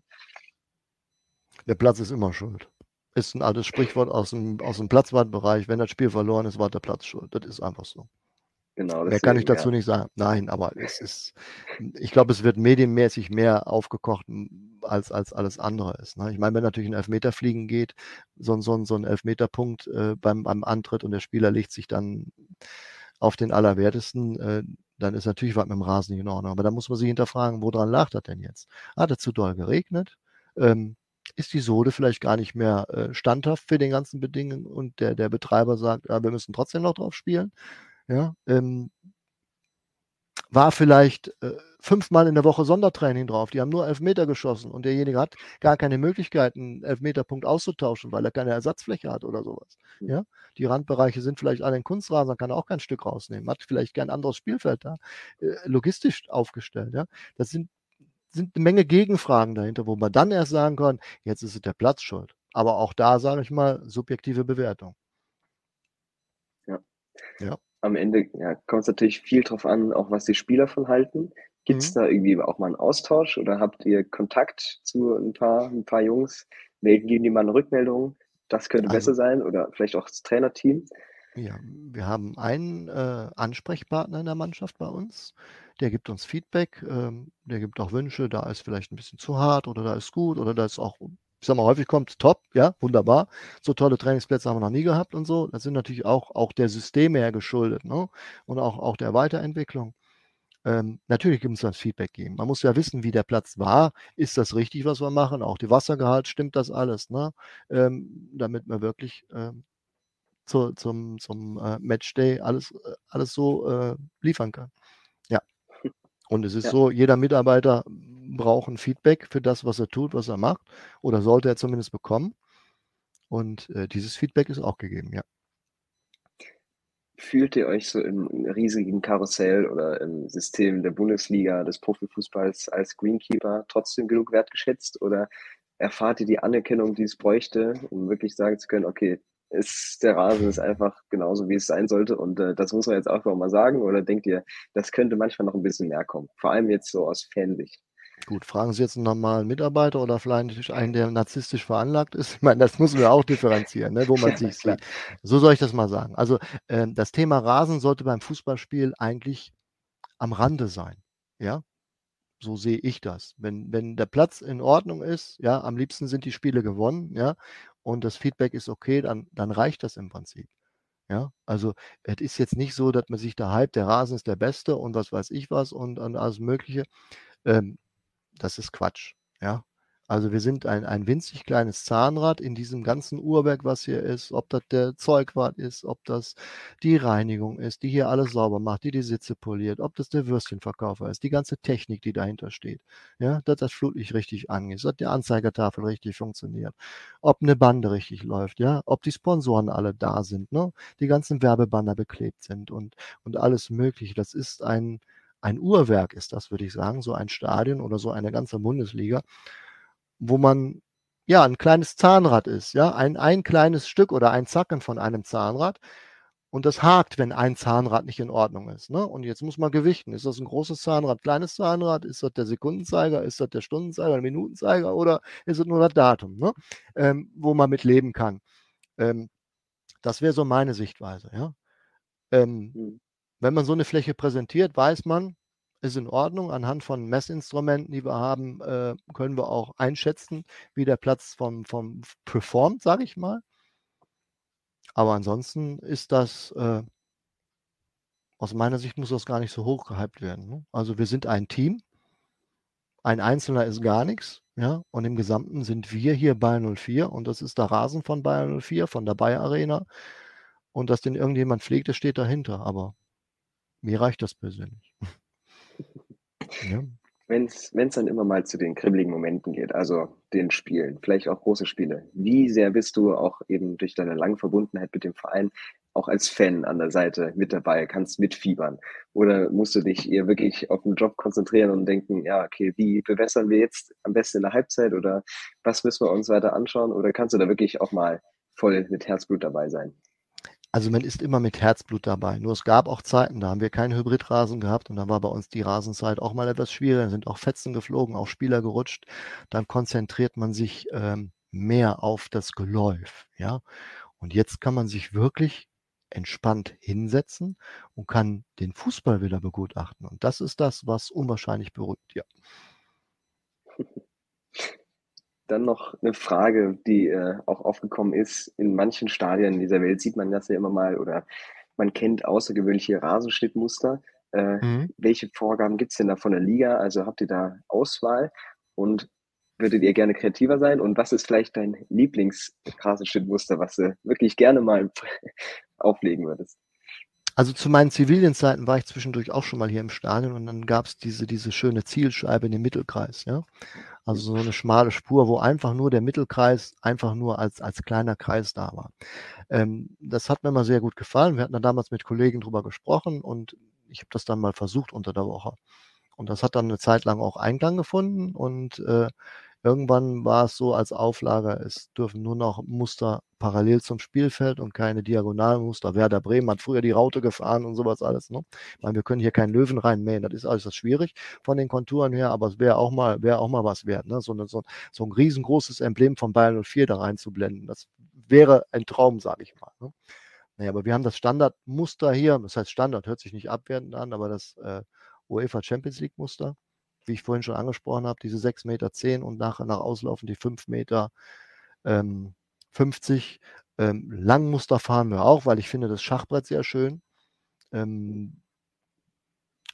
Der Platz ist immer schuld. Ist ein altes Sprichwort aus dem, aus dem Platzwartbereich. Wenn das Spiel verloren ist, war der Platz schuld. Das ist einfach so. Genau, mehr kann ich dazu ja. nicht sagen. Nein, aber es ist, ich glaube, es wird medienmäßig mehr aufgekocht, als, als alles andere ist. Ne? Ich meine, wenn natürlich ein Elfmeterfliegen geht, so, so, so ein Elfmeterpunkt äh, beim, beim Antritt und der Spieler legt sich dann auf den Allerwertesten, äh, dann ist natürlich was mit dem Rasen nicht in Ordnung. Aber da muss man sich hinterfragen, woran lag das denn jetzt? Hat es zu doll geregnet? Ähm, ist die Sohle vielleicht gar nicht mehr äh, standhaft für den ganzen Bedingungen und der, der Betreiber sagt, ja, wir müssen trotzdem noch drauf spielen? Ja, ähm, war vielleicht äh, fünfmal in der Woche Sondertraining drauf. Die haben nur Elfmeter geschossen und derjenige hat gar keine Möglichkeit, einen Elfmeterpunkt auszutauschen, weil er keine Ersatzfläche hat oder sowas. Hm. Ja, die Randbereiche sind vielleicht alle in Kunstrasen, kann er auch kein Stück rausnehmen, hat vielleicht kein anderes Spielfeld da, äh, logistisch aufgestellt. Ja, das sind, sind eine Menge Gegenfragen dahinter, wo man dann erst sagen kann, jetzt ist es der Platz schuld. Aber auch da sage ich mal subjektive Bewertung. Ja. Ja am Ende ja, kommt es natürlich viel drauf an, auch was die Spieler von halten. Gibt es mhm. da irgendwie auch mal einen Austausch oder habt ihr Kontakt zu ein paar, ein paar Jungs? Geben die mal eine Rückmeldung? Das könnte also, besser sein oder vielleicht auch das Trainerteam? Ja, wir haben einen äh, Ansprechpartner in der Mannschaft bei uns. Der gibt uns Feedback, ähm, der gibt auch Wünsche, da ist vielleicht ein bisschen zu hart oder da ist gut oder da ist auch ich sag mal, häufig kommt top, ja, wunderbar. So tolle Trainingsplätze haben wir noch nie gehabt und so. Das sind natürlich auch, auch der Systeme her geschuldet, ne? Und auch, auch der Weiterentwicklung. Ähm, natürlich es das Feedback geben. Man muss ja wissen, wie der Platz war. Ist das richtig, was wir machen? Auch die Wassergehalt, stimmt das alles, ne? Ähm, damit man wirklich ähm, zu, zum, zum äh, Matchday alles, äh, alles so äh, liefern kann. Und es ist ja. so, jeder Mitarbeiter brauchen Feedback für das, was er tut, was er macht, oder sollte er zumindest bekommen. Und äh, dieses Feedback ist auch gegeben, ja. Fühlt ihr euch so im riesigen Karussell oder im System der Bundesliga, des Profifußballs als Greenkeeper trotzdem genug wertgeschätzt oder erfahrt ihr die Anerkennung, die es bräuchte, um wirklich sagen zu können, okay, ist der Rasen ist einfach genauso, wie es sein sollte und äh, das muss man jetzt auch mal sagen oder denkt ihr, das könnte manchmal noch ein bisschen mehr kommen, vor allem jetzt so aus Fansicht? Gut, fragen Sie jetzt einen normalen Mitarbeiter oder vielleicht einen, der narzisstisch veranlagt ist? Ich meine, das muss man auch differenzieren, ne, wo man sich sieht. So soll ich das mal sagen. Also äh, das Thema Rasen sollte beim Fußballspiel eigentlich am Rande sein. Ja, so sehe ich das. Wenn, wenn der Platz in Ordnung ist, ja, am liebsten sind die Spiele gewonnen, ja, und das Feedback ist okay, dann, dann reicht das im Prinzip. Ja, also es ist jetzt nicht so, dass man sich da hypt, der Rasen ist der beste und was weiß ich was und, und alles Mögliche. Ähm, das ist Quatsch. Ja, also wir sind ein, ein winzig kleines Zahnrad in diesem ganzen Uhrwerk, was hier ist, ob das der Zeugwart ist, ob das die Reinigung ist, die hier alles sauber macht, die die Sitze poliert, ob das der Würstchenverkaufer ist, die ganze Technik, die dahinter steht. Ja, dass das Flutlicht richtig angeht, dass die Anzeigetafel richtig funktioniert, ob eine Bande richtig läuft, ja, ob die Sponsoren alle da sind, ne, die ganzen Werbebanner beklebt sind und, und alles Mögliche. Das ist ein, ein Uhrwerk, ist das, würde ich sagen, so ein Stadion oder so eine ganze Bundesliga wo man ja ein kleines Zahnrad ist, ja, ein, ein kleines Stück oder ein Zacken von einem Zahnrad. Und das hakt, wenn ein Zahnrad nicht in Ordnung ist. Ne? Und jetzt muss man gewichten. Ist das ein großes Zahnrad, kleines Zahnrad? Ist das der Sekundenzeiger? Ist das der Stundenzeiger, der Minutenzeiger? Oder ist es nur das Datum, ne? ähm, wo man mit leben kann? Ähm, das wäre so meine Sichtweise. Ja? Ähm, mhm. Wenn man so eine Fläche präsentiert, weiß man, ist in Ordnung. Anhand von Messinstrumenten, die wir haben, äh, können wir auch einschätzen, wie der Platz vom, vom performt, sage ich mal. Aber ansonsten ist das, äh, aus meiner Sicht muss das gar nicht so hoch gehypt werden. Ne? Also wir sind ein Team. Ein Einzelner ist gar nichts. Ja, und im Gesamten sind wir hier bei 04 und das ist der Rasen von Bayern 04, von der Bayer Arena. Und dass den irgendjemand pflegt, das steht dahinter. Aber mir reicht das persönlich. Ja. Wenn es dann immer mal zu den kribbeligen Momenten geht, also den Spielen, vielleicht auch große Spiele, wie sehr bist du auch eben durch deine lange Verbundenheit mit dem Verein auch als Fan an der Seite mit dabei, kannst mitfiebern? Oder musst du dich eher wirklich auf den Job konzentrieren und denken, ja, okay, wie bewässern wir jetzt am besten in der Halbzeit oder was müssen wir uns weiter anschauen? Oder kannst du da wirklich auch mal voll mit Herzblut dabei sein? Also man ist immer mit Herzblut dabei. Nur es gab auch Zeiten, da haben wir keinen Hybridrasen gehabt und dann war bei uns die Rasenzeit auch mal etwas schwieriger. sind auch Fetzen geflogen, auch Spieler gerutscht. Dann konzentriert man sich ähm, mehr auf das Geläuf. Ja? Und jetzt kann man sich wirklich entspannt hinsetzen und kann den Fußball wieder begutachten. Und das ist das, was unwahrscheinlich beruhigt, ja. Dann noch eine Frage, die äh, auch aufgekommen ist. In manchen Stadien dieser Welt sieht man das ja immer mal oder man kennt außergewöhnliche Rasenschnittmuster. Äh, mhm. Welche Vorgaben gibt es denn da von der Liga? Also habt ihr da Auswahl und würdet ihr gerne kreativer sein? Und was ist vielleicht dein Lieblingsrasenschnittmuster, was du wirklich gerne mal auflegen würdest? Also zu meinen Zivildienstzeiten war ich zwischendurch auch schon mal hier im Stadion und dann gab es diese, diese schöne Zielscheibe in dem Mittelkreis, ja. Also so eine schmale Spur, wo einfach nur der Mittelkreis einfach nur als, als kleiner Kreis da war. Ähm, das hat mir immer sehr gut gefallen. Wir hatten da damals mit Kollegen drüber gesprochen und ich habe das dann mal versucht unter der Woche. Und das hat dann eine Zeit lang auch Eingang gefunden und äh, Irgendwann war es so als Auflage, es dürfen nur noch Muster parallel zum Spielfeld und keine Diagonalmuster. Werder Bremen hat früher die Raute gefahren und sowas alles. Ne? Ich meine, wir können hier keinen Löwen reinmähen, das ist alles schwierig von den Konturen her, aber es wäre auch mal, wäre auch mal was wert, ne? so, so, so ein riesengroßes Emblem von Bayern 04 da reinzublenden. Das wäre ein Traum, sage ich mal. Ne? Naja, aber wir haben das Standardmuster hier, das heißt Standard, hört sich nicht abwertend an, aber das äh, UEFA Champions League Muster wie ich vorhin schon angesprochen habe, diese 6,10 Meter und nachher nach Auslaufen die 5 Meter ähm, 50. Ähm, Langmuster fahren wir auch, weil ich finde das Schachbrett sehr schön. Ähm,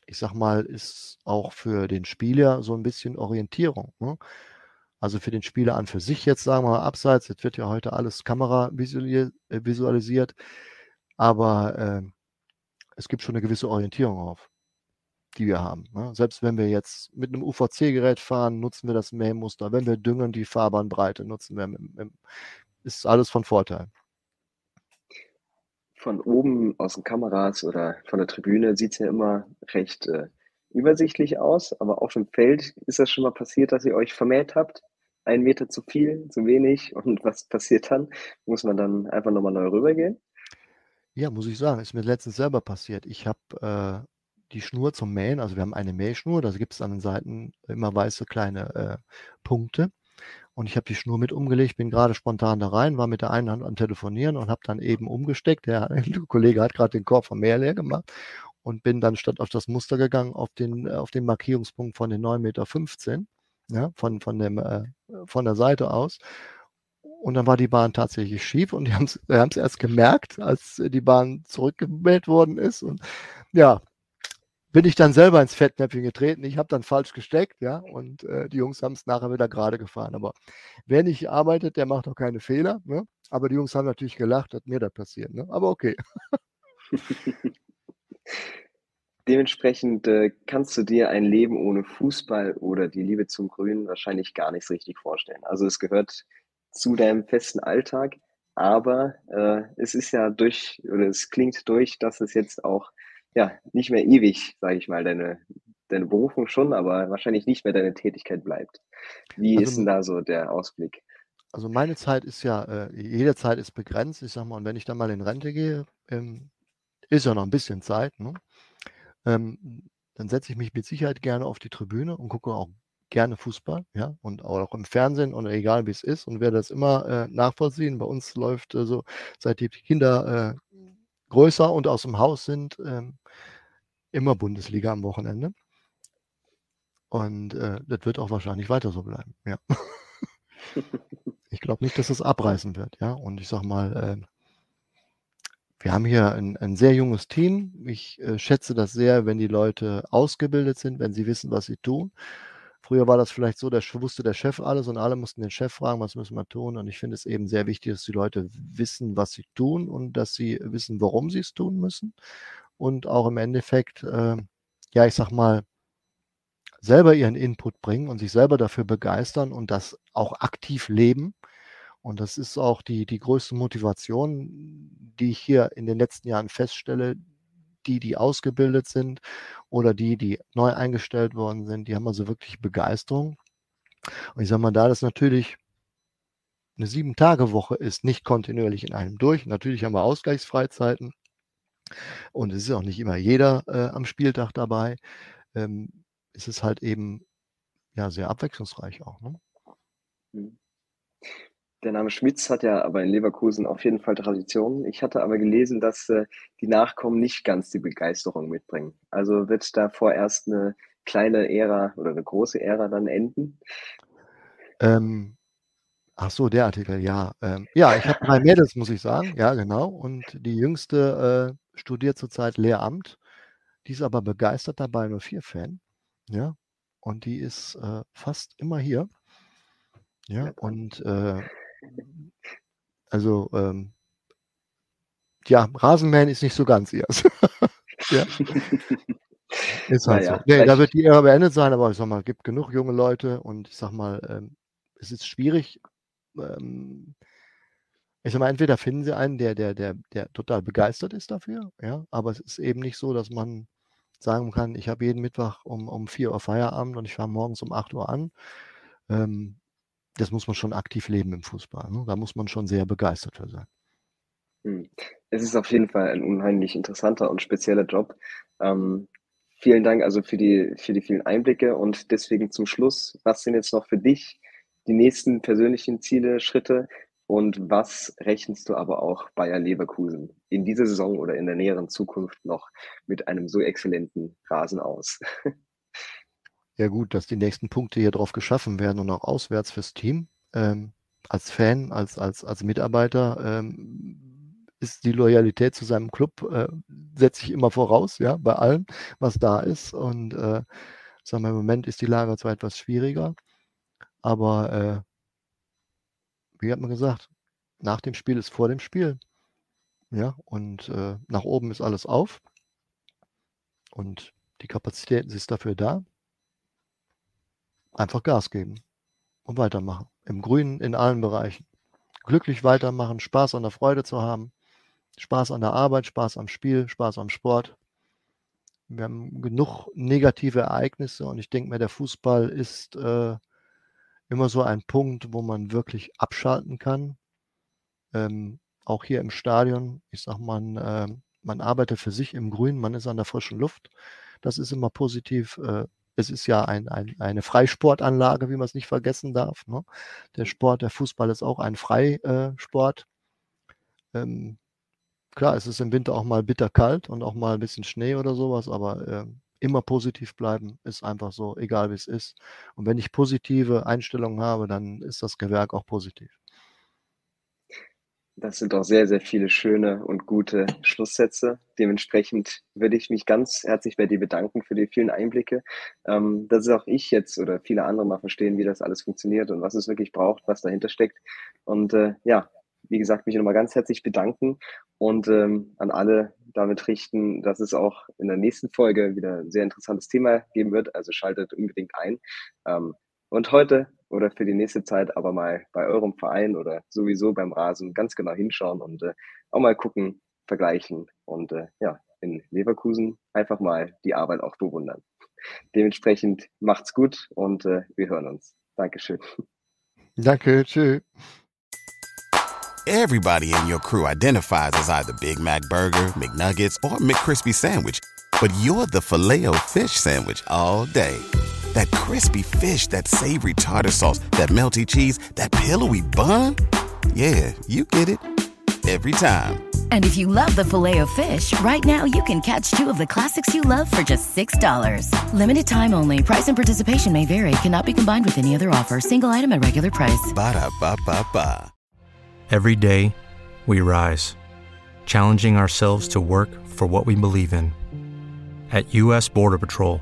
ich sag mal, ist auch für den Spieler so ein bisschen Orientierung. Ne? Also für den Spieler an für sich jetzt, sagen wir mal, abseits, jetzt wird ja heute alles Kamera äh, visualisiert, aber äh, es gibt schon eine gewisse Orientierung auf die wir haben. Ne? Selbst wenn wir jetzt mit einem UVC-Gerät fahren, nutzen wir das Mähmuster. Wenn wir düngen, die Fahrbahnbreite nutzen wir. Mit, mit, ist alles von Vorteil. Von oben aus den Kameras oder von der Tribüne sieht es ja immer recht äh, übersichtlich aus, aber auf dem Feld ist das schon mal passiert, dass ihr euch vermäht habt? Ein Meter zu viel, zu wenig und was passiert dann? Muss man dann einfach nochmal neu rübergehen? Ja, muss ich sagen, ist mir letztens selber passiert. Ich habe äh, die Schnur zum Mähen, also wir haben eine Mähschnur, da gibt es an den Seiten immer weiße kleine äh, Punkte. Und ich habe die Schnur mit umgelegt, bin gerade spontan da rein, war mit der einen Hand am Telefonieren und habe dann eben umgesteckt. Der, Kollege hat gerade den Korb vom Meer leer gemacht und bin dann statt auf das Muster gegangen, auf den, auf den Markierungspunkt von den 9,15 Meter, ja, von, von, dem, äh, von der Seite aus und dann war die Bahn tatsächlich schief und die haben es erst gemerkt, als die Bahn zurückgemeldet worden ist. Und ja, bin ich dann selber ins Fettnäpfchen getreten. Ich habe dann falsch gesteckt, ja, und äh, die Jungs haben es nachher wieder gerade gefahren. Aber wer nicht arbeitet, der macht auch keine Fehler. Ne? Aber die Jungs haben natürlich gelacht, dass mir das passiert. Ne? Aber okay. Dementsprechend äh, kannst du dir ein Leben ohne Fußball oder die Liebe zum Grün wahrscheinlich gar nicht richtig vorstellen. Also es gehört zu deinem festen Alltag, aber äh, es ist ja durch, oder es klingt durch, dass es jetzt auch ja, nicht mehr ewig, sage ich mal, deine, deine Berufung schon, aber wahrscheinlich nicht mehr deine Tätigkeit bleibt. Wie also, ist denn da so der Ausblick? Also meine Zeit ist ja, äh, jede Zeit ist begrenzt. Ich sag mal, und wenn ich dann mal in Rente gehe, ähm, ist ja noch ein bisschen Zeit, ne? ähm, dann setze ich mich mit Sicherheit gerne auf die Tribüne und gucke auch gerne Fußball, ja, und auch im Fernsehen und egal wie es ist und werde das immer äh, nachvollziehen. Bei uns läuft äh, so, seit die Kinder äh, größer und aus dem Haus sind, ähm, immer Bundesliga am Wochenende. Und äh, das wird auch wahrscheinlich weiter so bleiben, ja. ich glaube nicht, dass es abreißen wird, ja. Und ich sage mal, äh, wir haben hier ein, ein sehr junges Team. Ich äh, schätze das sehr, wenn die Leute ausgebildet sind, wenn sie wissen, was sie tun. Früher war das vielleicht so, da wusste der Chef alles und alle mussten den Chef fragen, was müssen wir tun. Und ich finde es eben sehr wichtig, dass die Leute wissen, was sie tun und dass sie wissen, warum sie es tun müssen. Und auch im Endeffekt, äh, ja, ich sag mal, selber ihren Input bringen und sich selber dafür begeistern und das auch aktiv leben. Und das ist auch die, die größte Motivation, die ich hier in den letzten Jahren feststelle, die, die ausgebildet sind oder die, die neu eingestellt worden sind, die haben also wirklich Begeisterung. Und ich sage mal, da das natürlich eine Sieben-Tage-Woche ist, nicht kontinuierlich in einem durch. Natürlich haben wir Ausgleichsfreizeiten und es ist auch nicht immer jeder äh, am Spieltag dabei. Ähm, ist es halt eben ja sehr abwechslungsreich auch. Ne? Der Name Schmitz hat ja aber in Leverkusen auf jeden Fall Tradition. Ich hatte aber gelesen, dass äh, die Nachkommen nicht ganz die Begeisterung mitbringen. Also wird da vorerst eine kleine Ära oder eine große Ära dann enden? Ähm, ach so, der Artikel, ja. Ähm, ja, ich habe drei Mädels, muss ich sagen. Ja, genau. Und die jüngste äh, studiert zurzeit Lehramt. Die ist aber begeistert dabei, nur vier Fan. Ja. Und die ist äh, fast immer hier. Ja, und äh, also, ähm, ja, Rasenmähen ist nicht so ganz ihrs. ja. Ist halt naja, so. Nee, da wird die Ära beendet sein, aber ich sag mal, es gibt genug junge Leute und ich sag mal, ähm, es ist schwierig. Ähm, ich sag mal, entweder finden sie einen, der, der, der, der total begeistert ist dafür, ja, aber es ist eben nicht so, dass man sagen kann, ich habe jeden Mittwoch um, um 4 Uhr Feierabend und ich fange morgens um 8 Uhr an. Ähm, das muss man schon aktiv leben im Fußball. Ne? Da muss man schon sehr begeistert für sein. Hm. Es ist auf jeden Fall ein unheimlich interessanter und spezieller Job. Ähm, vielen Dank also für die, für die vielen Einblicke und deswegen zum Schluss, was sind jetzt noch für dich die nächsten persönlichen Ziele, Schritte und was rechnest du aber auch Bayer Leverkusen in dieser Saison oder in der näheren Zukunft noch mit einem so exzellenten Rasen aus? Ja gut, dass die nächsten Punkte hier drauf geschaffen werden und auch auswärts fürs Team. Ähm, als Fan, als, als, als Mitarbeiter ähm, ist die Loyalität zu seinem Club, äh, setze ich immer voraus, ja, bei allem, was da ist. Und äh, sagen wir, im Moment ist die Lage zwar etwas schwieriger, aber äh, wie hat man gesagt, nach dem Spiel ist vor dem Spiel. Ja, und äh, nach oben ist alles auf. Und die Kapazitäten sind dafür da. Einfach Gas geben und weitermachen. Im Grünen in allen Bereichen. Glücklich weitermachen, Spaß an der Freude zu haben, Spaß an der Arbeit, Spaß am Spiel, Spaß am Sport. Wir haben genug negative Ereignisse und ich denke mir, der Fußball ist äh, immer so ein Punkt, wo man wirklich abschalten kann. Ähm, auch hier im Stadion, ich sag mal, äh, man arbeitet für sich im Grün, man ist an der frischen Luft. Das ist immer positiv. Äh, es ist ja ein, ein, eine Freisportanlage, wie man es nicht vergessen darf. Ne? Der Sport, der Fußball ist auch ein Freisport. Ähm, klar, es ist im Winter auch mal bitterkalt und auch mal ein bisschen Schnee oder sowas, aber äh, immer positiv bleiben ist einfach so, egal wie es ist. Und wenn ich positive Einstellungen habe, dann ist das Gewerk auch positiv. Das sind doch sehr, sehr viele schöne und gute Schlusssätze. Dementsprechend würde ich mich ganz herzlich bei dir bedanken für die vielen Einblicke, ähm, dass auch ich jetzt oder viele andere mal verstehen, wie das alles funktioniert und was es wirklich braucht, was dahinter steckt. Und äh, ja, wie gesagt, mich nochmal ganz herzlich bedanken und ähm, an alle damit richten, dass es auch in der nächsten Folge wieder ein sehr interessantes Thema geben wird. Also schaltet unbedingt ein. Ähm, und heute oder für die nächste Zeit aber mal bei eurem Verein oder sowieso beim Rasen ganz genau hinschauen und äh, auch mal gucken, vergleichen und äh, ja, in Leverkusen einfach mal die Arbeit auch bewundern. Dementsprechend macht's gut und äh, wir hören uns. Dankeschön. Danke, tschüss. Everybody in your crew identifies as either Big Mac Burger, McNuggets, or McCrispy Sandwich. But you're the filet fish Sandwich all day. That crispy fish, that savory tartar sauce, that melty cheese, that pillowy bun. Yeah, you get it. Every time. And if you love the filet of fish, right now you can catch two of the classics you love for just $6. Limited time only. Price and participation may vary. Cannot be combined with any other offer. Single item at regular price. Ba da ba ba ba. Every day, we rise, challenging ourselves to work for what we believe in. At U.S. Border Patrol,